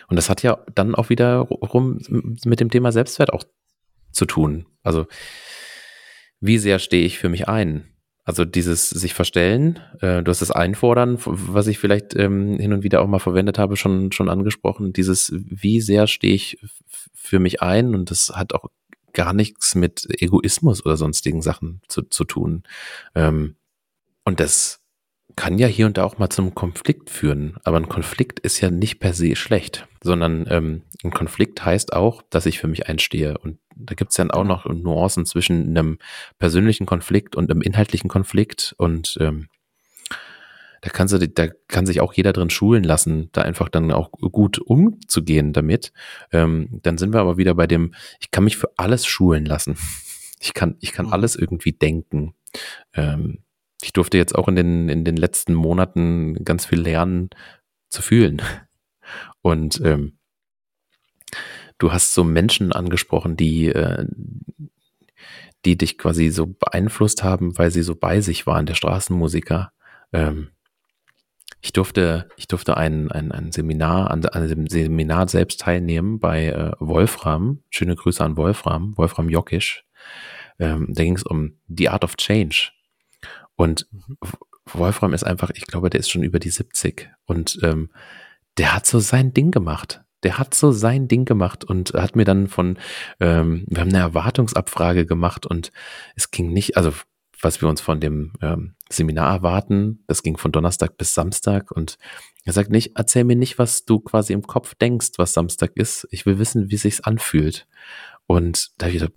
und das hat ja dann auch wiederum mit dem Thema Selbstwert auch zu tun. Also wie sehr stehe ich für mich ein? Also dieses sich verstellen, äh, du hast das Einfordern, was ich vielleicht ähm, hin und wieder auch mal verwendet habe, schon, schon angesprochen. Dieses, wie sehr stehe ich für mich ein und das hat auch gar nichts mit Egoismus oder sonstigen Sachen zu, zu tun. Ähm, und das kann ja hier und da auch mal zum Konflikt führen. Aber ein Konflikt ist ja nicht per se schlecht, sondern ähm, ein Konflikt heißt auch, dass ich für mich einstehe. Und da gibt es dann auch noch Nuancen zwischen einem persönlichen Konflikt und einem inhaltlichen Konflikt. Und ähm, da, kannst du, da kann sich auch jeder drin schulen lassen, da einfach dann auch gut umzugehen damit. Ähm, dann sind wir aber wieder bei dem, ich kann mich für alles schulen lassen. Ich kann, ich kann mhm. alles irgendwie denken. Ähm, ich durfte jetzt auch in den, in den letzten Monaten ganz viel lernen zu fühlen. Und ähm, du hast so Menschen angesprochen, die, äh, die dich quasi so beeinflusst haben, weil sie so bei sich waren, der Straßenmusiker. Ähm, ich durfte, ich durfte ein, ein, ein Seminar, an, an einem Seminar selbst teilnehmen bei äh, Wolfram. Schöne Grüße an Wolfram, Wolfram Jokisch. Ähm, da ging es um The Art of Change. Und mhm. Wolfram ist einfach, ich glaube, der ist schon über die 70 und ähm, der hat so sein Ding gemacht. Der hat so sein Ding gemacht und hat mir dann von, ähm, wir haben eine Erwartungsabfrage gemacht und es ging nicht, also was wir uns von dem ähm, Seminar erwarten, das ging von Donnerstag bis Samstag und er sagt nicht, erzähl mir nicht, was du quasi im Kopf denkst, was Samstag ist. Ich will wissen, wie sich's anfühlt. Und da wieder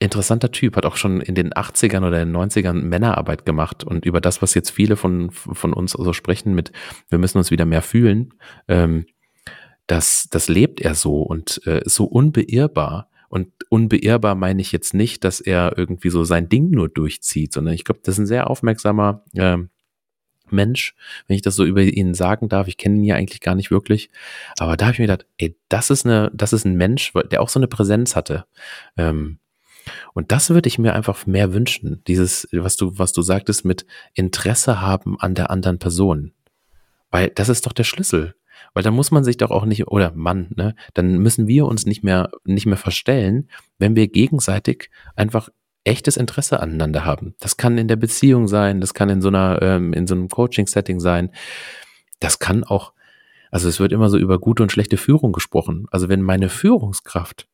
interessanter Typ, hat auch schon in den 80ern oder den 90ern Männerarbeit gemacht und über das, was jetzt viele von, von uns so sprechen mit, wir müssen uns wieder mehr fühlen, ähm, das, das lebt er so und äh, so unbeirrbar. Und unbeirrbar meine ich jetzt nicht, dass er irgendwie so sein Ding nur durchzieht, sondern ich glaube, das ist ein sehr aufmerksamer äh, Mensch, wenn ich das so über ihn sagen darf. Ich kenne ihn ja eigentlich gar nicht wirklich. Aber da habe ich mir gedacht, ey, das ist eine, das ist ein Mensch, der auch so eine Präsenz hatte. Ähm, und das würde ich mir einfach mehr wünschen. Dieses, was du, was du sagtest mit Interesse haben an der anderen Person. Weil das ist doch der Schlüssel. Weil dann muss man sich doch auch nicht, oder Mann, ne, dann müssen wir uns nicht mehr, nicht mehr verstellen, wenn wir gegenseitig einfach echtes Interesse aneinander haben. Das kann in der Beziehung sein, das kann in so einer, ähm, in so einem Coaching-Setting sein. Das kann auch, also es wird immer so über gute und schlechte Führung gesprochen. Also wenn meine Führungskraft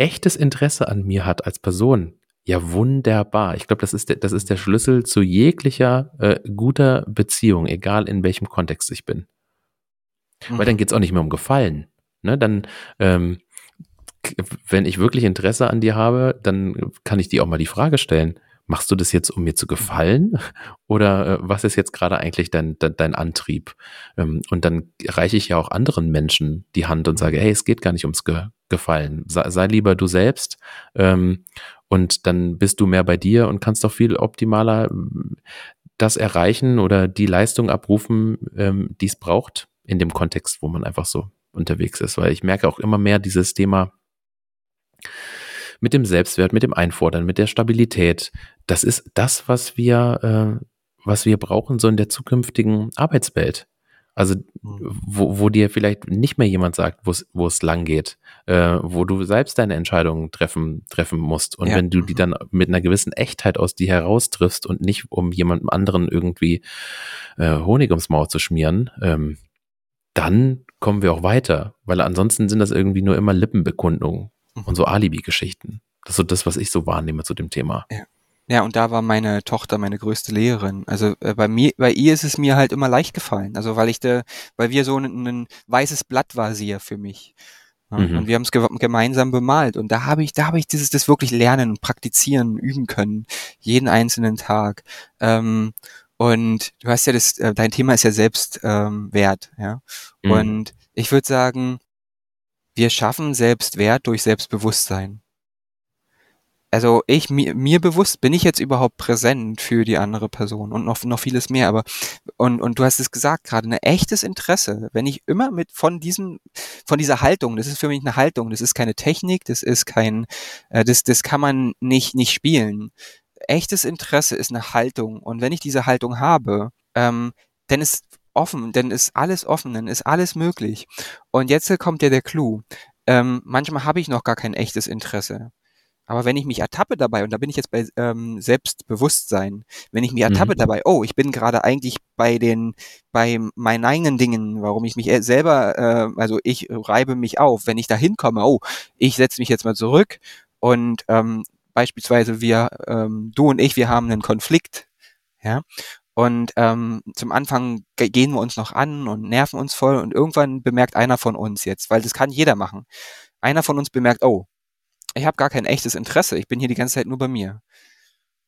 echtes Interesse an mir hat als Person, ja wunderbar. Ich glaube, das ist der, das ist der Schlüssel zu jeglicher äh, guter Beziehung, egal in welchem Kontext ich bin. Mhm. Weil dann geht's auch nicht mehr um Gefallen. Ne? Dann, ähm, wenn ich wirklich Interesse an dir habe, dann kann ich dir auch mal die Frage stellen, machst du das jetzt, um mir zu gefallen? (laughs) Oder äh, was ist jetzt gerade eigentlich dein, dein, dein Antrieb? Ähm, und dann reiche ich ja auch anderen Menschen die Hand und sage, hey, es geht gar nicht ums Ge Gefallen. Sei, sei lieber du selbst. Ähm, und dann bist du mehr bei dir und kannst doch viel optimaler ähm, das erreichen oder die Leistung abrufen, ähm, die es braucht in dem Kontext, wo man einfach so unterwegs ist. Weil ich merke auch immer mehr dieses Thema, mit dem Selbstwert, mit dem Einfordern, mit der Stabilität. Das ist das, was wir, äh, was wir brauchen, so in der zukünftigen Arbeitswelt. Also, mhm. wo, wo dir vielleicht nicht mehr jemand sagt, wo es lang geht, äh, wo du selbst deine Entscheidungen treffen, treffen musst. Und ja. wenn du die mhm. dann mit einer gewissen Echtheit aus dir heraus triffst und nicht um jemandem anderen irgendwie äh, Honig ums Maul zu schmieren, ähm, dann kommen wir auch weiter, weil ansonsten sind das irgendwie nur immer Lippenbekundungen mhm. und so Alibi-Geschichten. Das ist so das, was ich so wahrnehme zu dem Thema. Ja. Ja, und da war meine Tochter meine größte Lehrerin. Also äh, bei mir, bei ihr ist es mir halt immer leicht gefallen. Also weil ich da, weil wir so ein, ein weißes Blatt war sie ja für mich. Ja, mhm. Und wir haben es ge gemeinsam bemalt. Und da habe ich, da habe ich dieses, das wirklich lernen und praktizieren, üben können, jeden einzelnen Tag. Ähm, und du hast ja das, äh, dein Thema ist ja Selbstwert, ähm, ja. Mhm. Und ich würde sagen, wir schaffen Selbstwert durch Selbstbewusstsein. Also ich mir, mir bewusst bin ich jetzt überhaupt präsent für die andere Person und noch noch vieles mehr, aber und und du hast es gesagt gerade, ein echtes Interesse, wenn ich immer mit von diesem von dieser Haltung, das ist für mich eine Haltung, das ist keine Technik, das ist kein äh, das das kann man nicht nicht spielen. Echtes Interesse ist eine Haltung und wenn ich diese Haltung habe, ähm, dann ist offen, dann ist alles offen, dann ist alles möglich. Und jetzt kommt ja der Clou. Ähm, manchmal habe ich noch gar kein echtes Interesse. Aber wenn ich mich ertappe dabei, und da bin ich jetzt bei ähm, Selbstbewusstsein, wenn ich mich ertappe mhm. dabei, oh, ich bin gerade eigentlich bei den, bei meinen eigenen Dingen, warum ich mich äh, selber, äh, also ich reibe mich auf, wenn ich da hinkomme, oh, ich setze mich jetzt mal zurück und ähm, beispielsweise wir, ähm, du und ich, wir haben einen Konflikt, ja, und ähm, zum Anfang gehen wir uns noch an und nerven uns voll und irgendwann bemerkt einer von uns jetzt, weil das kann jeder machen. Einer von uns bemerkt, oh, ich habe gar kein echtes Interesse, ich bin hier die ganze Zeit nur bei mir.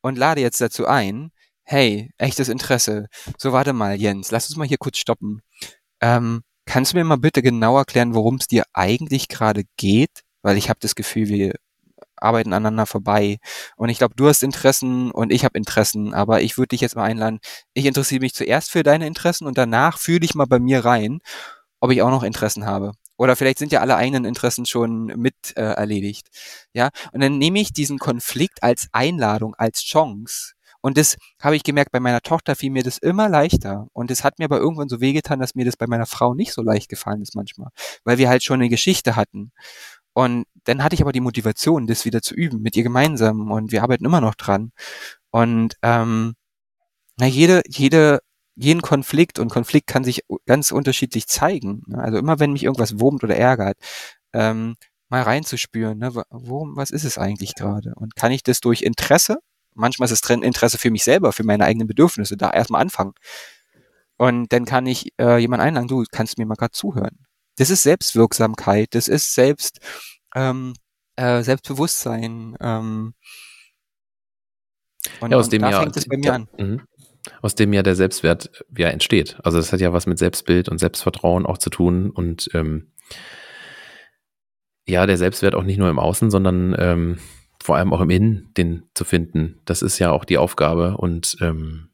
Und lade jetzt dazu ein, hey, echtes Interesse. So, warte mal, Jens, lass uns mal hier kurz stoppen. Ähm, kannst du mir mal bitte genau erklären, worum es dir eigentlich gerade geht? Weil ich habe das Gefühl, wir arbeiten aneinander vorbei. Und ich glaube, du hast Interessen und ich habe Interessen, aber ich würde dich jetzt mal einladen. Ich interessiere mich zuerst für deine Interessen und danach fühle ich mal bei mir rein, ob ich auch noch Interessen habe. Oder vielleicht sind ja alle eigenen Interessen schon mit äh, erledigt. Ja, und dann nehme ich diesen Konflikt als Einladung, als Chance. Und das habe ich gemerkt, bei meiner Tochter fiel mir das immer leichter. Und es hat mir aber irgendwann so wehgetan, dass mir das bei meiner Frau nicht so leicht gefallen ist manchmal. Weil wir halt schon eine Geschichte hatten. Und dann hatte ich aber die Motivation, das wieder zu üben mit ihr gemeinsam. Und wir arbeiten immer noch dran. Und ähm, na, jede, jede jeden Konflikt und Konflikt kann sich ganz unterschiedlich zeigen. Ne? Also immer wenn mich irgendwas wurmt oder ärgert, ähm, mal reinzuspüren, ne, worum, was ist es eigentlich gerade? Und kann ich das durch Interesse, manchmal ist es Interesse für mich selber, für meine eigenen Bedürfnisse, da erstmal anfangen. Und dann kann ich äh, jemand einladen, du kannst mir mal gerade zuhören. Das ist Selbstwirksamkeit, das ist Selbst, ähm, äh, Selbstbewusstsein. Ähm, und, ja, aus und dem da ja, fängt es bei mir da, an. Mhm aus dem ja der Selbstwert ja entsteht. Also das hat ja was mit Selbstbild und Selbstvertrauen auch zu tun und ähm, ja, der Selbstwert auch nicht nur im Außen, sondern ähm, vor allem auch im Innen, den zu finden. Das ist ja auch die Aufgabe und ähm,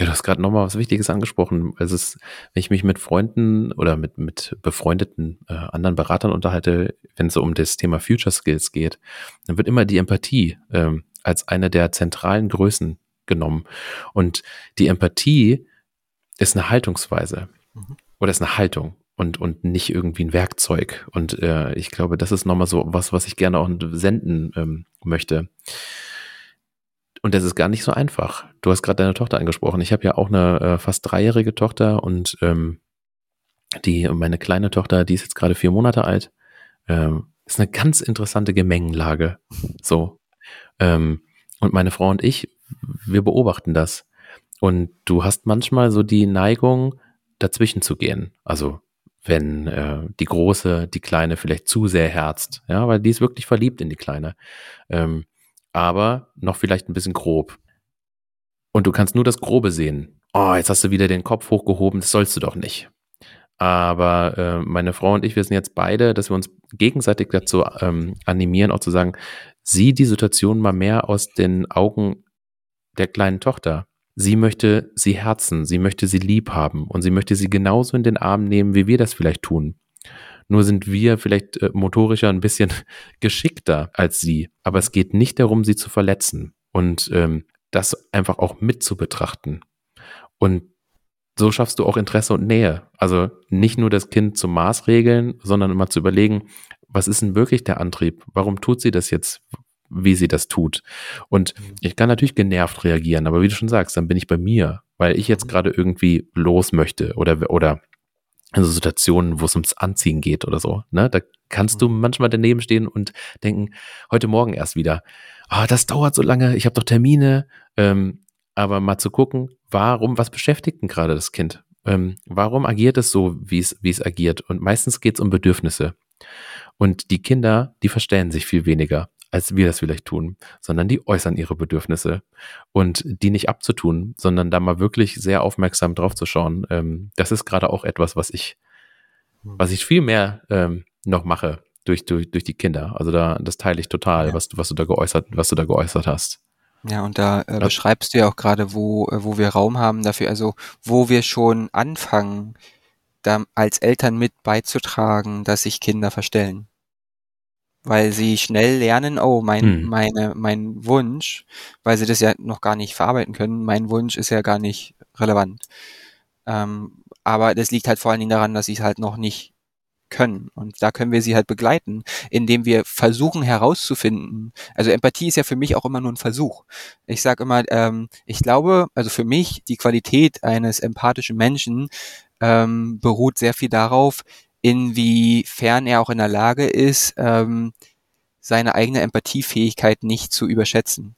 ja, du hast gerade nochmal was Wichtiges angesprochen. Also es, wenn ich mich mit Freunden oder mit, mit befreundeten äh, anderen Beratern unterhalte, wenn es so um das Thema Future Skills geht, dann wird immer die Empathie ähm, als eine der zentralen Größen genommen. Und die Empathie ist eine Haltungsweise mhm. oder ist eine Haltung und, und nicht irgendwie ein Werkzeug. Und äh, ich glaube, das ist nochmal so was, was ich gerne auch senden ähm, möchte. Und das ist gar nicht so einfach. Du hast gerade deine Tochter angesprochen. Ich habe ja auch eine äh, fast dreijährige Tochter und ähm, die, meine kleine Tochter, die ist jetzt gerade vier Monate alt. Ähm, ist eine ganz interessante Gemengenlage. So. Ähm, und meine Frau und ich, wir beobachten das. Und du hast manchmal so die Neigung, dazwischen zu gehen. Also wenn äh, die große die kleine vielleicht zu sehr herzt, ja, weil die ist wirklich verliebt in die kleine, ähm, aber noch vielleicht ein bisschen grob. Und du kannst nur das Grobe sehen. Oh, jetzt hast du wieder den Kopf hochgehoben, das sollst du doch nicht. Aber äh, meine Frau und ich, wir sind jetzt beide, dass wir uns gegenseitig dazu ähm, animieren, auch zu sagen, sieh die Situation mal mehr aus den Augen der kleinen Tochter. Sie möchte sie herzen, sie möchte sie lieb haben und sie möchte sie genauso in den Arm nehmen, wie wir das vielleicht tun. Nur sind wir vielleicht äh, motorischer ein bisschen (laughs) geschickter als sie. Aber es geht nicht darum, sie zu verletzen und ähm, das einfach auch mit zu betrachten. Und so schaffst du auch Interesse und Nähe. Also nicht nur das Kind zum Maß regeln, sondern immer zu überlegen, was ist denn wirklich der Antrieb? Warum tut sie das jetzt? Wie sie das tut? Und mhm. ich kann natürlich genervt reagieren, aber wie du schon sagst, dann bin ich bei mir, weil ich jetzt mhm. gerade irgendwie los möchte oder, oder also Situationen, wo es ums Anziehen geht oder so. Ne? Da kannst du mhm. manchmal daneben stehen und denken, heute Morgen erst wieder, ah, das dauert so lange, ich habe doch Termine. Ähm, aber mal zu gucken, warum, was beschäftigt denn gerade das Kind? Ähm, warum agiert es so, wie es, wie es agiert? Und meistens geht es um Bedürfnisse. Und die Kinder, die verstellen sich viel weniger, als wir das vielleicht tun, sondern die äußern ihre Bedürfnisse. Und die nicht abzutun, sondern da mal wirklich sehr aufmerksam drauf zu schauen, ähm, das ist gerade auch etwas, was ich, hm. was ich viel mehr ähm, noch mache durch, durch, durch die Kinder. Also da, das teile ich total, ja. was, was du da geäußert, was du da geäußert hast. Ja, und da äh, beschreibst du ja auch gerade, wo, äh, wo wir Raum haben dafür, also wo wir schon anfangen, da als Eltern mit beizutragen, dass sich Kinder verstellen weil sie schnell lernen, oh, mein, mhm. meine, mein Wunsch, weil sie das ja noch gar nicht verarbeiten können, mein Wunsch ist ja gar nicht relevant. Ähm, aber das liegt halt vor allen Dingen daran, dass sie es halt noch nicht können. Und da können wir sie halt begleiten, indem wir versuchen herauszufinden. Also Empathie ist ja für mich auch immer nur ein Versuch. Ich sage immer, ähm, ich glaube, also für mich, die Qualität eines empathischen Menschen ähm, beruht sehr viel darauf, inwiefern er auch in der Lage ist, ähm, seine eigene Empathiefähigkeit nicht zu überschätzen.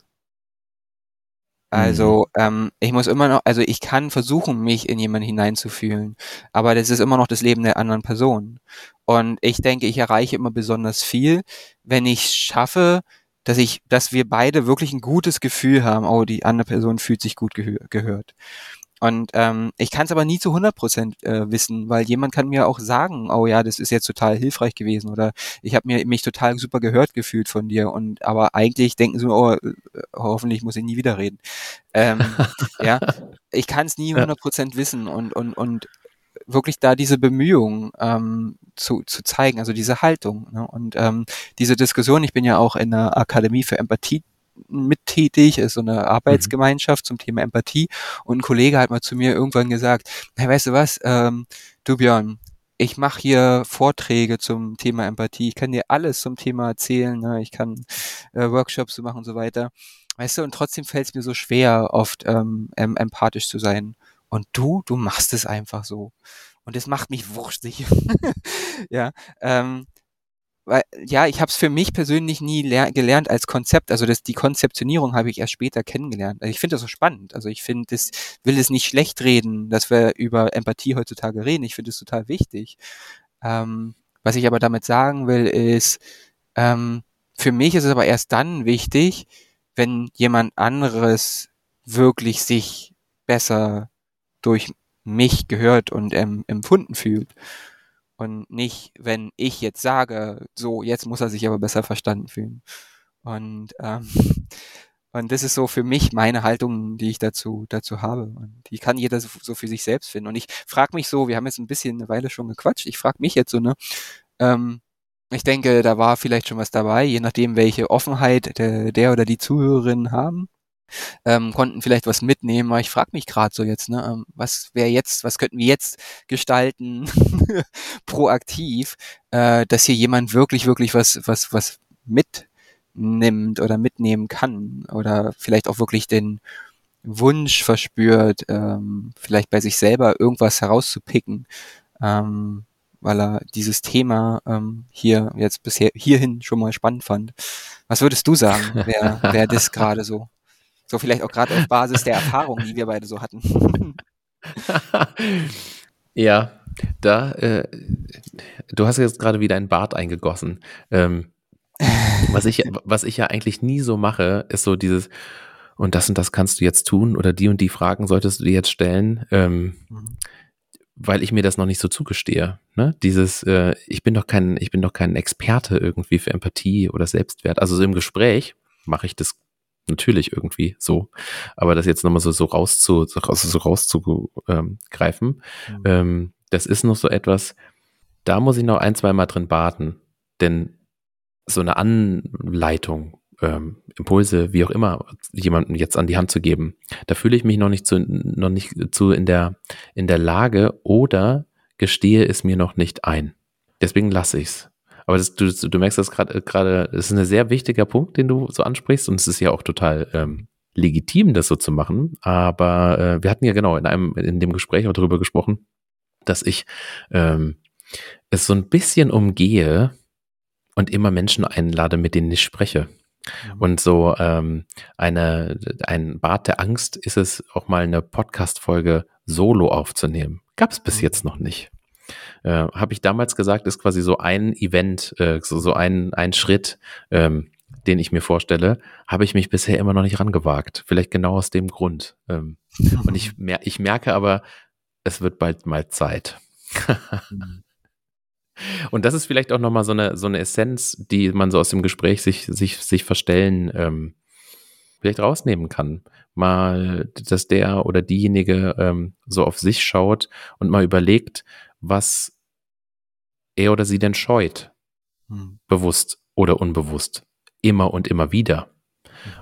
Also mhm. ähm, ich muss immer noch, also ich kann versuchen, mich in jemanden hineinzufühlen, aber das ist immer noch das Leben der anderen Person. Und ich denke, ich erreiche immer besonders viel, wenn ich schaffe, dass ich, dass wir beide wirklich ein gutes Gefühl haben, oh, die andere Person fühlt sich gut gehör gehört. Und ähm, ich kann es aber nie zu 100 Prozent äh, wissen, weil jemand kann mir auch sagen, oh ja, das ist jetzt total hilfreich gewesen oder ich habe mir mich total super gehört gefühlt von dir und aber eigentlich denken sie, oh, äh, hoffentlich muss ich nie wieder reden. Ähm, (laughs) ja, ich kann es nie 100 Prozent wissen und und und wirklich da diese Bemühungen ähm, zu, zu zeigen, also diese Haltung. Ne? Und ähm, diese Diskussion, ich bin ja auch in der Akademie für Empathie mittätig, ist so eine Arbeitsgemeinschaft mhm. zum Thema Empathie. Und ein Kollege hat mal zu mir irgendwann gesagt, hey, weißt du was, ähm, du Björn, ich mache hier Vorträge zum Thema Empathie, ich kann dir alles zum Thema erzählen, ne? ich kann äh, Workshops machen und so weiter. Weißt du, und trotzdem fällt es mir so schwer, oft ähm, empathisch zu sein. Und du, du machst es einfach so. Und es macht mich wurstig. (laughs) ja, ähm, weil, ja, ich habe es für mich persönlich nie gelernt als Konzept. Also das, die Konzeptionierung habe ich erst später kennengelernt. Also ich finde das so spannend. Also ich finde, das will es nicht schlecht reden, dass wir über Empathie heutzutage reden. Ich finde es total wichtig. Ähm, was ich aber damit sagen will, ist, ähm, für mich ist es aber erst dann wichtig, wenn jemand anderes wirklich sich besser durch mich gehört und ähm, empfunden fühlt. Und nicht, wenn ich jetzt sage, so, jetzt muss er sich aber besser verstanden fühlen. Und, ähm, (laughs) und das ist so für mich meine Haltung, die ich dazu, dazu habe. Und die kann jeder so, so für sich selbst finden. Und ich frage mich so, wir haben jetzt ein bisschen eine Weile schon gequatscht, ich frage mich jetzt so, ne, ähm, ich denke, da war vielleicht schon was dabei, je nachdem, welche Offenheit der, der oder die Zuhörerinnen haben ähm, konnten vielleicht was mitnehmen. Aber ich frage mich gerade so jetzt, ne, ähm, was wäre jetzt, was könnten wir jetzt gestalten, (laughs) proaktiv, äh, dass hier jemand wirklich, wirklich was, was, was mitnimmt oder mitnehmen kann oder vielleicht auch wirklich den Wunsch verspürt, ähm, vielleicht bei sich selber irgendwas herauszupicken, ähm, weil er dieses Thema ähm, hier jetzt bisher hierhin schon mal spannend fand. Was würdest du sagen, wer, wer das (laughs) gerade so? So vielleicht auch gerade auf Basis der Erfahrungen, die wir beide so hatten. (laughs) ja, da, äh, du hast jetzt gerade wieder ein Bart eingegossen. Ähm, was, ich, was ich ja eigentlich nie so mache, ist so dieses, und das und das kannst du jetzt tun oder die und die Fragen solltest du dir jetzt stellen, ähm, mhm. weil ich mir das noch nicht so zugestehe. Ne? Dieses, äh, ich bin doch kein, ich bin doch kein Experte irgendwie für Empathie oder Selbstwert. Also so im Gespräch mache ich das natürlich irgendwie so. Aber das jetzt nochmal so, so rauszu, so, so rauszugreifen, mhm. ähm, das ist noch so etwas, da muss ich noch ein, zwei Mal drin baten. Denn so eine Anleitung, ähm, Impulse, wie auch immer, jemandem jetzt an die Hand zu geben, da fühle ich mich noch nicht zu, noch nicht zu in der, in der Lage oder gestehe es mir noch nicht ein. Deswegen lasse ich es. Aber das, du, du merkst das gerade, gerade, das ist ein sehr wichtiger Punkt, den du so ansprichst und es ist ja auch total ähm, legitim, das so zu machen. Aber äh, wir hatten ja genau in einem, in dem Gespräch auch darüber gesprochen, dass ich ähm, es so ein bisschen umgehe und immer Menschen einlade, mit denen ich spreche. Mhm. Und so ähm, eine, ein Bad der Angst ist es, auch mal eine Podcast-Folge solo aufzunehmen. Gab es bis mhm. jetzt noch nicht äh, habe ich damals gesagt, ist quasi so ein Event, äh, so, so ein, ein Schritt, ähm, den ich mir vorstelle, habe ich mich bisher immer noch nicht rangewagt. Vielleicht genau aus dem Grund. Ähm, und ich, mer ich merke aber, es wird bald mal Zeit. (laughs) und das ist vielleicht auch nochmal so eine, so eine Essenz, die man so aus dem Gespräch sich, sich, sich verstellen, ähm, vielleicht rausnehmen kann. Mal, dass der oder diejenige ähm, so auf sich schaut und mal überlegt, was er oder sie denn scheut, hm. bewusst oder unbewusst, immer und immer wieder.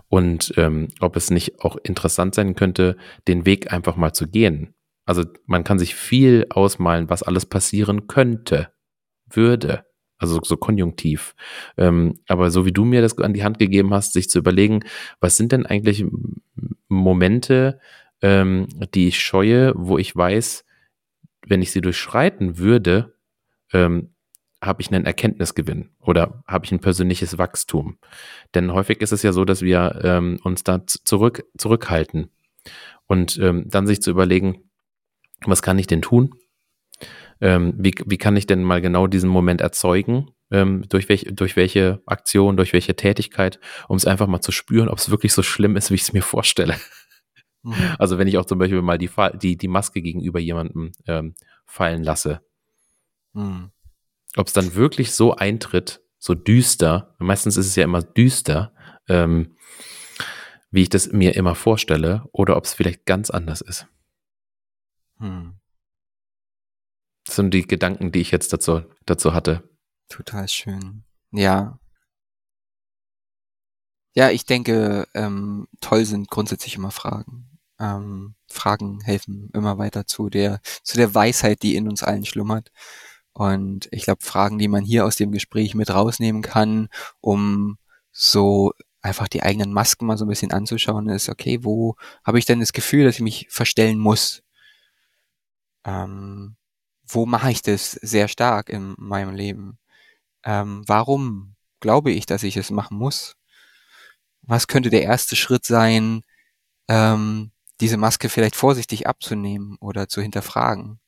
Und ähm, ob es nicht auch interessant sein könnte, den Weg einfach mal zu gehen. Also man kann sich viel ausmalen, was alles passieren könnte, würde. Also so konjunktiv. Ähm, aber so wie du mir das an die Hand gegeben hast, sich zu überlegen, was sind denn eigentlich Momente, ähm, die ich scheue, wo ich weiß, wenn ich sie durchschreiten würde, ähm, habe ich einen Erkenntnisgewinn oder habe ich ein persönliches Wachstum. Denn häufig ist es ja so, dass wir ähm, uns da zurück, zurückhalten und ähm, dann sich zu überlegen, was kann ich denn tun? Ähm, wie, wie kann ich denn mal genau diesen Moment erzeugen? Ähm, durch, welch, durch welche Aktion, durch welche Tätigkeit, um es einfach mal zu spüren, ob es wirklich so schlimm ist, wie ich es mir vorstelle. Mhm. Also wenn ich auch zum Beispiel mal die, die, die Maske gegenüber jemandem ähm, fallen lasse, Mhm. Ob es dann wirklich so eintritt, so düster, meistens ist es ja immer düster, ähm, wie ich das mir immer vorstelle, oder ob es vielleicht ganz anders ist. Hm. Das sind die Gedanken, die ich jetzt dazu, dazu hatte. Total schön. Ja. Ja, ich denke, ähm, toll sind grundsätzlich immer Fragen. Ähm, Fragen helfen immer weiter zu der, zu der Weisheit, die in uns allen schlummert. Und ich glaube, Fragen, die man hier aus dem Gespräch mit rausnehmen kann, um so einfach die eigenen Masken mal so ein bisschen anzuschauen, ist, okay, wo habe ich denn das Gefühl, dass ich mich verstellen muss? Ähm, wo mache ich das sehr stark in meinem Leben? Ähm, warum glaube ich, dass ich es machen muss? Was könnte der erste Schritt sein, ähm, diese Maske vielleicht vorsichtig abzunehmen oder zu hinterfragen?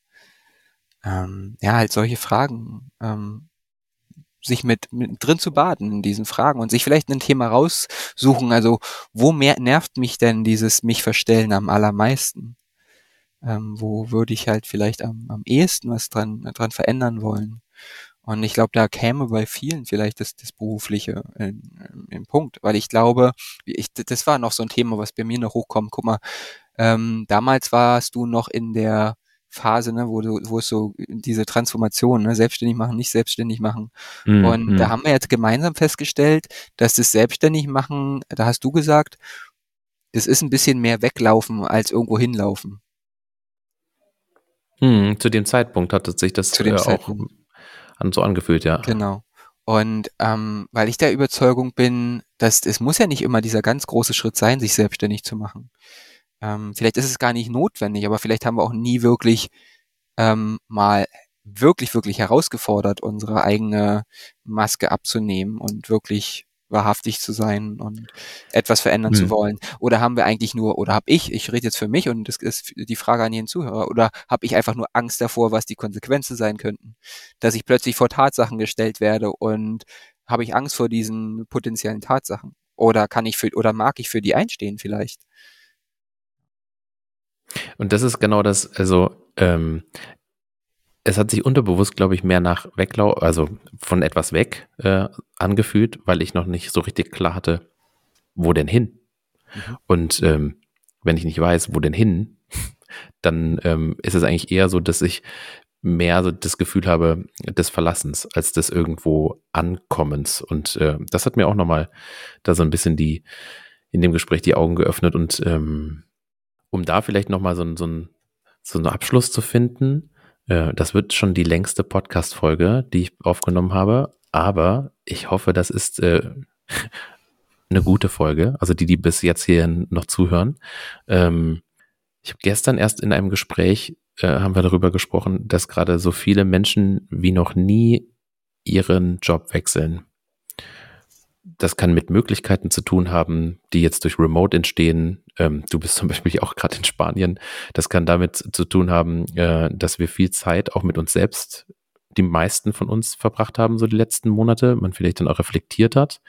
Ähm, ja, halt solche Fragen. Ähm, sich mit, mit drin zu baden in diesen Fragen und sich vielleicht ein Thema raussuchen. Also, wo mehr nervt mich denn dieses mich verstellen am allermeisten? Ähm, wo würde ich halt vielleicht am, am ehesten was dran, dran verändern wollen? Und ich glaube, da käme bei vielen vielleicht das, das Berufliche in, im Punkt, weil ich glaube, ich, das war noch so ein Thema, was bei mir noch hochkommt. Guck mal, ähm, damals warst du noch in der Phase, ne, wo du, wo es so diese Transformation, ne, selbstständig machen, nicht selbstständig machen. Mm, und mm. da haben wir jetzt gemeinsam festgestellt, dass das selbstständig machen, da hast du gesagt, das ist ein bisschen mehr weglaufen als irgendwo hinlaufen. Mm, zu dem Zeitpunkt hat sich das zu dem äh, auch an, so angefühlt, ja. Genau. Und ähm, weil ich der Überzeugung bin, dass es muss ja nicht immer dieser ganz große Schritt sein, sich selbstständig zu machen. Ähm, vielleicht ist es gar nicht notwendig, aber vielleicht haben wir auch nie wirklich ähm, mal wirklich, wirklich herausgefordert, unsere eigene Maske abzunehmen und wirklich wahrhaftig zu sein und etwas verändern mhm. zu wollen? Oder haben wir eigentlich nur, oder habe ich, ich rede jetzt für mich und das ist die Frage an jeden Zuhörer, oder habe ich einfach nur Angst davor, was die Konsequenzen sein könnten? Dass ich plötzlich vor Tatsachen gestellt werde und habe ich Angst vor diesen potenziellen Tatsachen? Oder kann ich für, oder mag ich für die einstehen vielleicht? Und das ist genau das, also ähm, es hat sich unterbewusst, glaube ich, mehr nach Weglau, also von etwas weg äh, angefühlt, weil ich noch nicht so richtig klar hatte, wo denn hin. Mhm. Und ähm, wenn ich nicht weiß, wo denn hin, dann ähm, ist es eigentlich eher so, dass ich mehr so das Gefühl habe des Verlassens als des irgendwo Ankommens. Und äh, das hat mir auch nochmal da so ein bisschen die in dem Gespräch die Augen geöffnet und ähm, um da vielleicht nochmal so, so, so einen Abschluss zu finden, äh, das wird schon die längste Podcast-Folge, die ich aufgenommen habe, aber ich hoffe, das ist äh, (laughs) eine gute Folge, also die, die bis jetzt hier noch zuhören. Ähm, ich habe gestern erst in einem Gespräch, äh, haben wir darüber gesprochen, dass gerade so viele Menschen wie noch nie ihren Job wechseln das kann mit Möglichkeiten zu tun haben, die jetzt durch Remote entstehen. Ähm, du bist zum Beispiel auch gerade in Spanien. Das kann damit zu tun haben, äh, dass wir viel Zeit auch mit uns selbst, die meisten von uns verbracht haben, so die letzten Monate, man vielleicht dann auch reflektiert hat.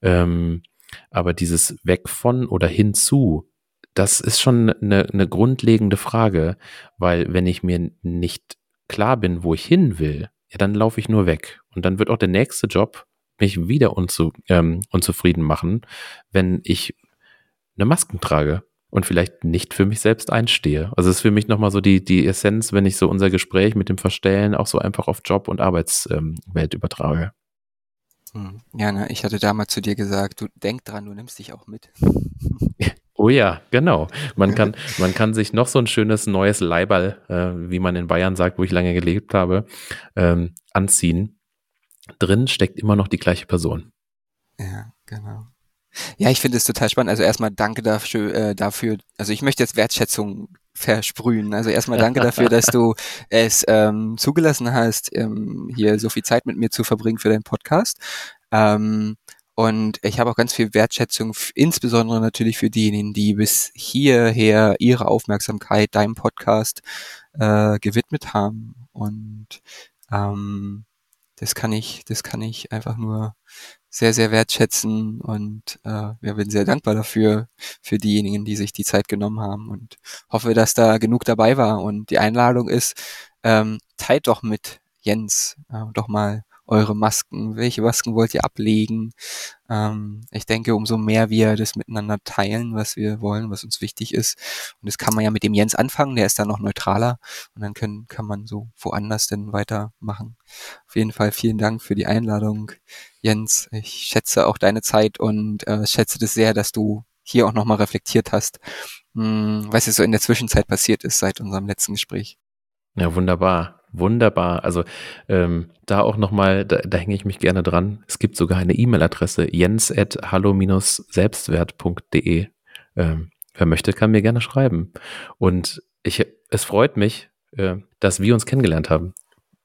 Ähm, aber dieses Weg von oder hinzu, das ist schon eine, eine grundlegende Frage, weil wenn ich mir nicht klar bin, wo ich hin will, ja, dann laufe ich nur weg. Und dann wird auch der nächste Job mich wieder unzu, ähm, unzufrieden machen, wenn ich eine Masken trage und vielleicht nicht für mich selbst einstehe. Also es ist für mich nochmal so die, die Essenz, wenn ich so unser Gespräch mit dem Verstellen auch so einfach auf Job und Arbeitswelt ähm, übertrage. Hm. Ja, ne, ich hatte damals zu dir gesagt, du denk dran, du nimmst dich auch mit. (laughs) Oh ja, genau. Man (laughs) kann, man kann sich noch so ein schönes neues Leiberl, äh, wie man in Bayern sagt, wo ich lange gelebt habe, ähm, anziehen drin steckt immer noch die gleiche Person. Ja, genau. Ja, ich finde es total spannend. Also erstmal danke dafür, äh, dafür. Also ich möchte jetzt Wertschätzung versprühen. Also erstmal danke dafür, dass du (laughs) es ähm, zugelassen hast, ähm, hier so viel Zeit mit mir zu verbringen für deinen Podcast. Ähm, und ich habe auch ganz viel Wertschätzung, insbesondere natürlich für diejenigen, die bis hierher ihre Aufmerksamkeit deinem Podcast äh, gewidmet haben. Und ähm, das kann ich, das kann ich einfach nur sehr, sehr wertschätzen und äh, wir bin sehr dankbar dafür, für diejenigen, die sich die Zeit genommen haben und hoffe, dass da genug dabei war. Und die Einladung ist, ähm, teilt doch mit Jens äh, doch mal eure Masken? Welche Masken wollt ihr ablegen? Ähm, ich denke, umso mehr wir das miteinander teilen, was wir wollen, was uns wichtig ist. Und das kann man ja mit dem Jens anfangen, der ist da noch neutraler. Und dann können, kann man so woanders denn weitermachen. Auf jeden Fall vielen Dank für die Einladung, Jens. Ich schätze auch deine Zeit und äh, schätze das sehr, dass du hier auch nochmal reflektiert hast, mh, hm, was jetzt so in der Zwischenzeit passiert ist seit unserem letzten Gespräch. Ja, wunderbar. Wunderbar. Also ähm, da auch nochmal, da, da hänge ich mich gerne dran. Es gibt sogar eine E-Mail-Adresse, jens.hallo-selbstwert.de. Ähm, wer möchte, kann mir gerne schreiben. Und ich, es freut mich, äh, dass wir uns kennengelernt haben,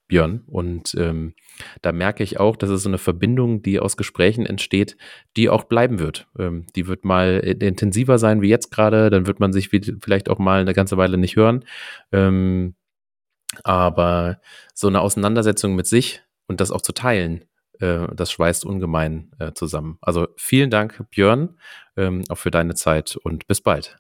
Björn. Und ähm, da merke ich auch, dass es so eine Verbindung, die aus Gesprächen entsteht, die auch bleiben wird. Ähm, die wird mal intensiver sein wie jetzt gerade, dann wird man sich vielleicht auch mal eine ganze Weile nicht hören. Ähm, aber so eine Auseinandersetzung mit sich und das auch zu teilen, äh, das schweißt ungemein äh, zusammen. Also vielen Dank, Björn, ähm, auch für deine Zeit und bis bald.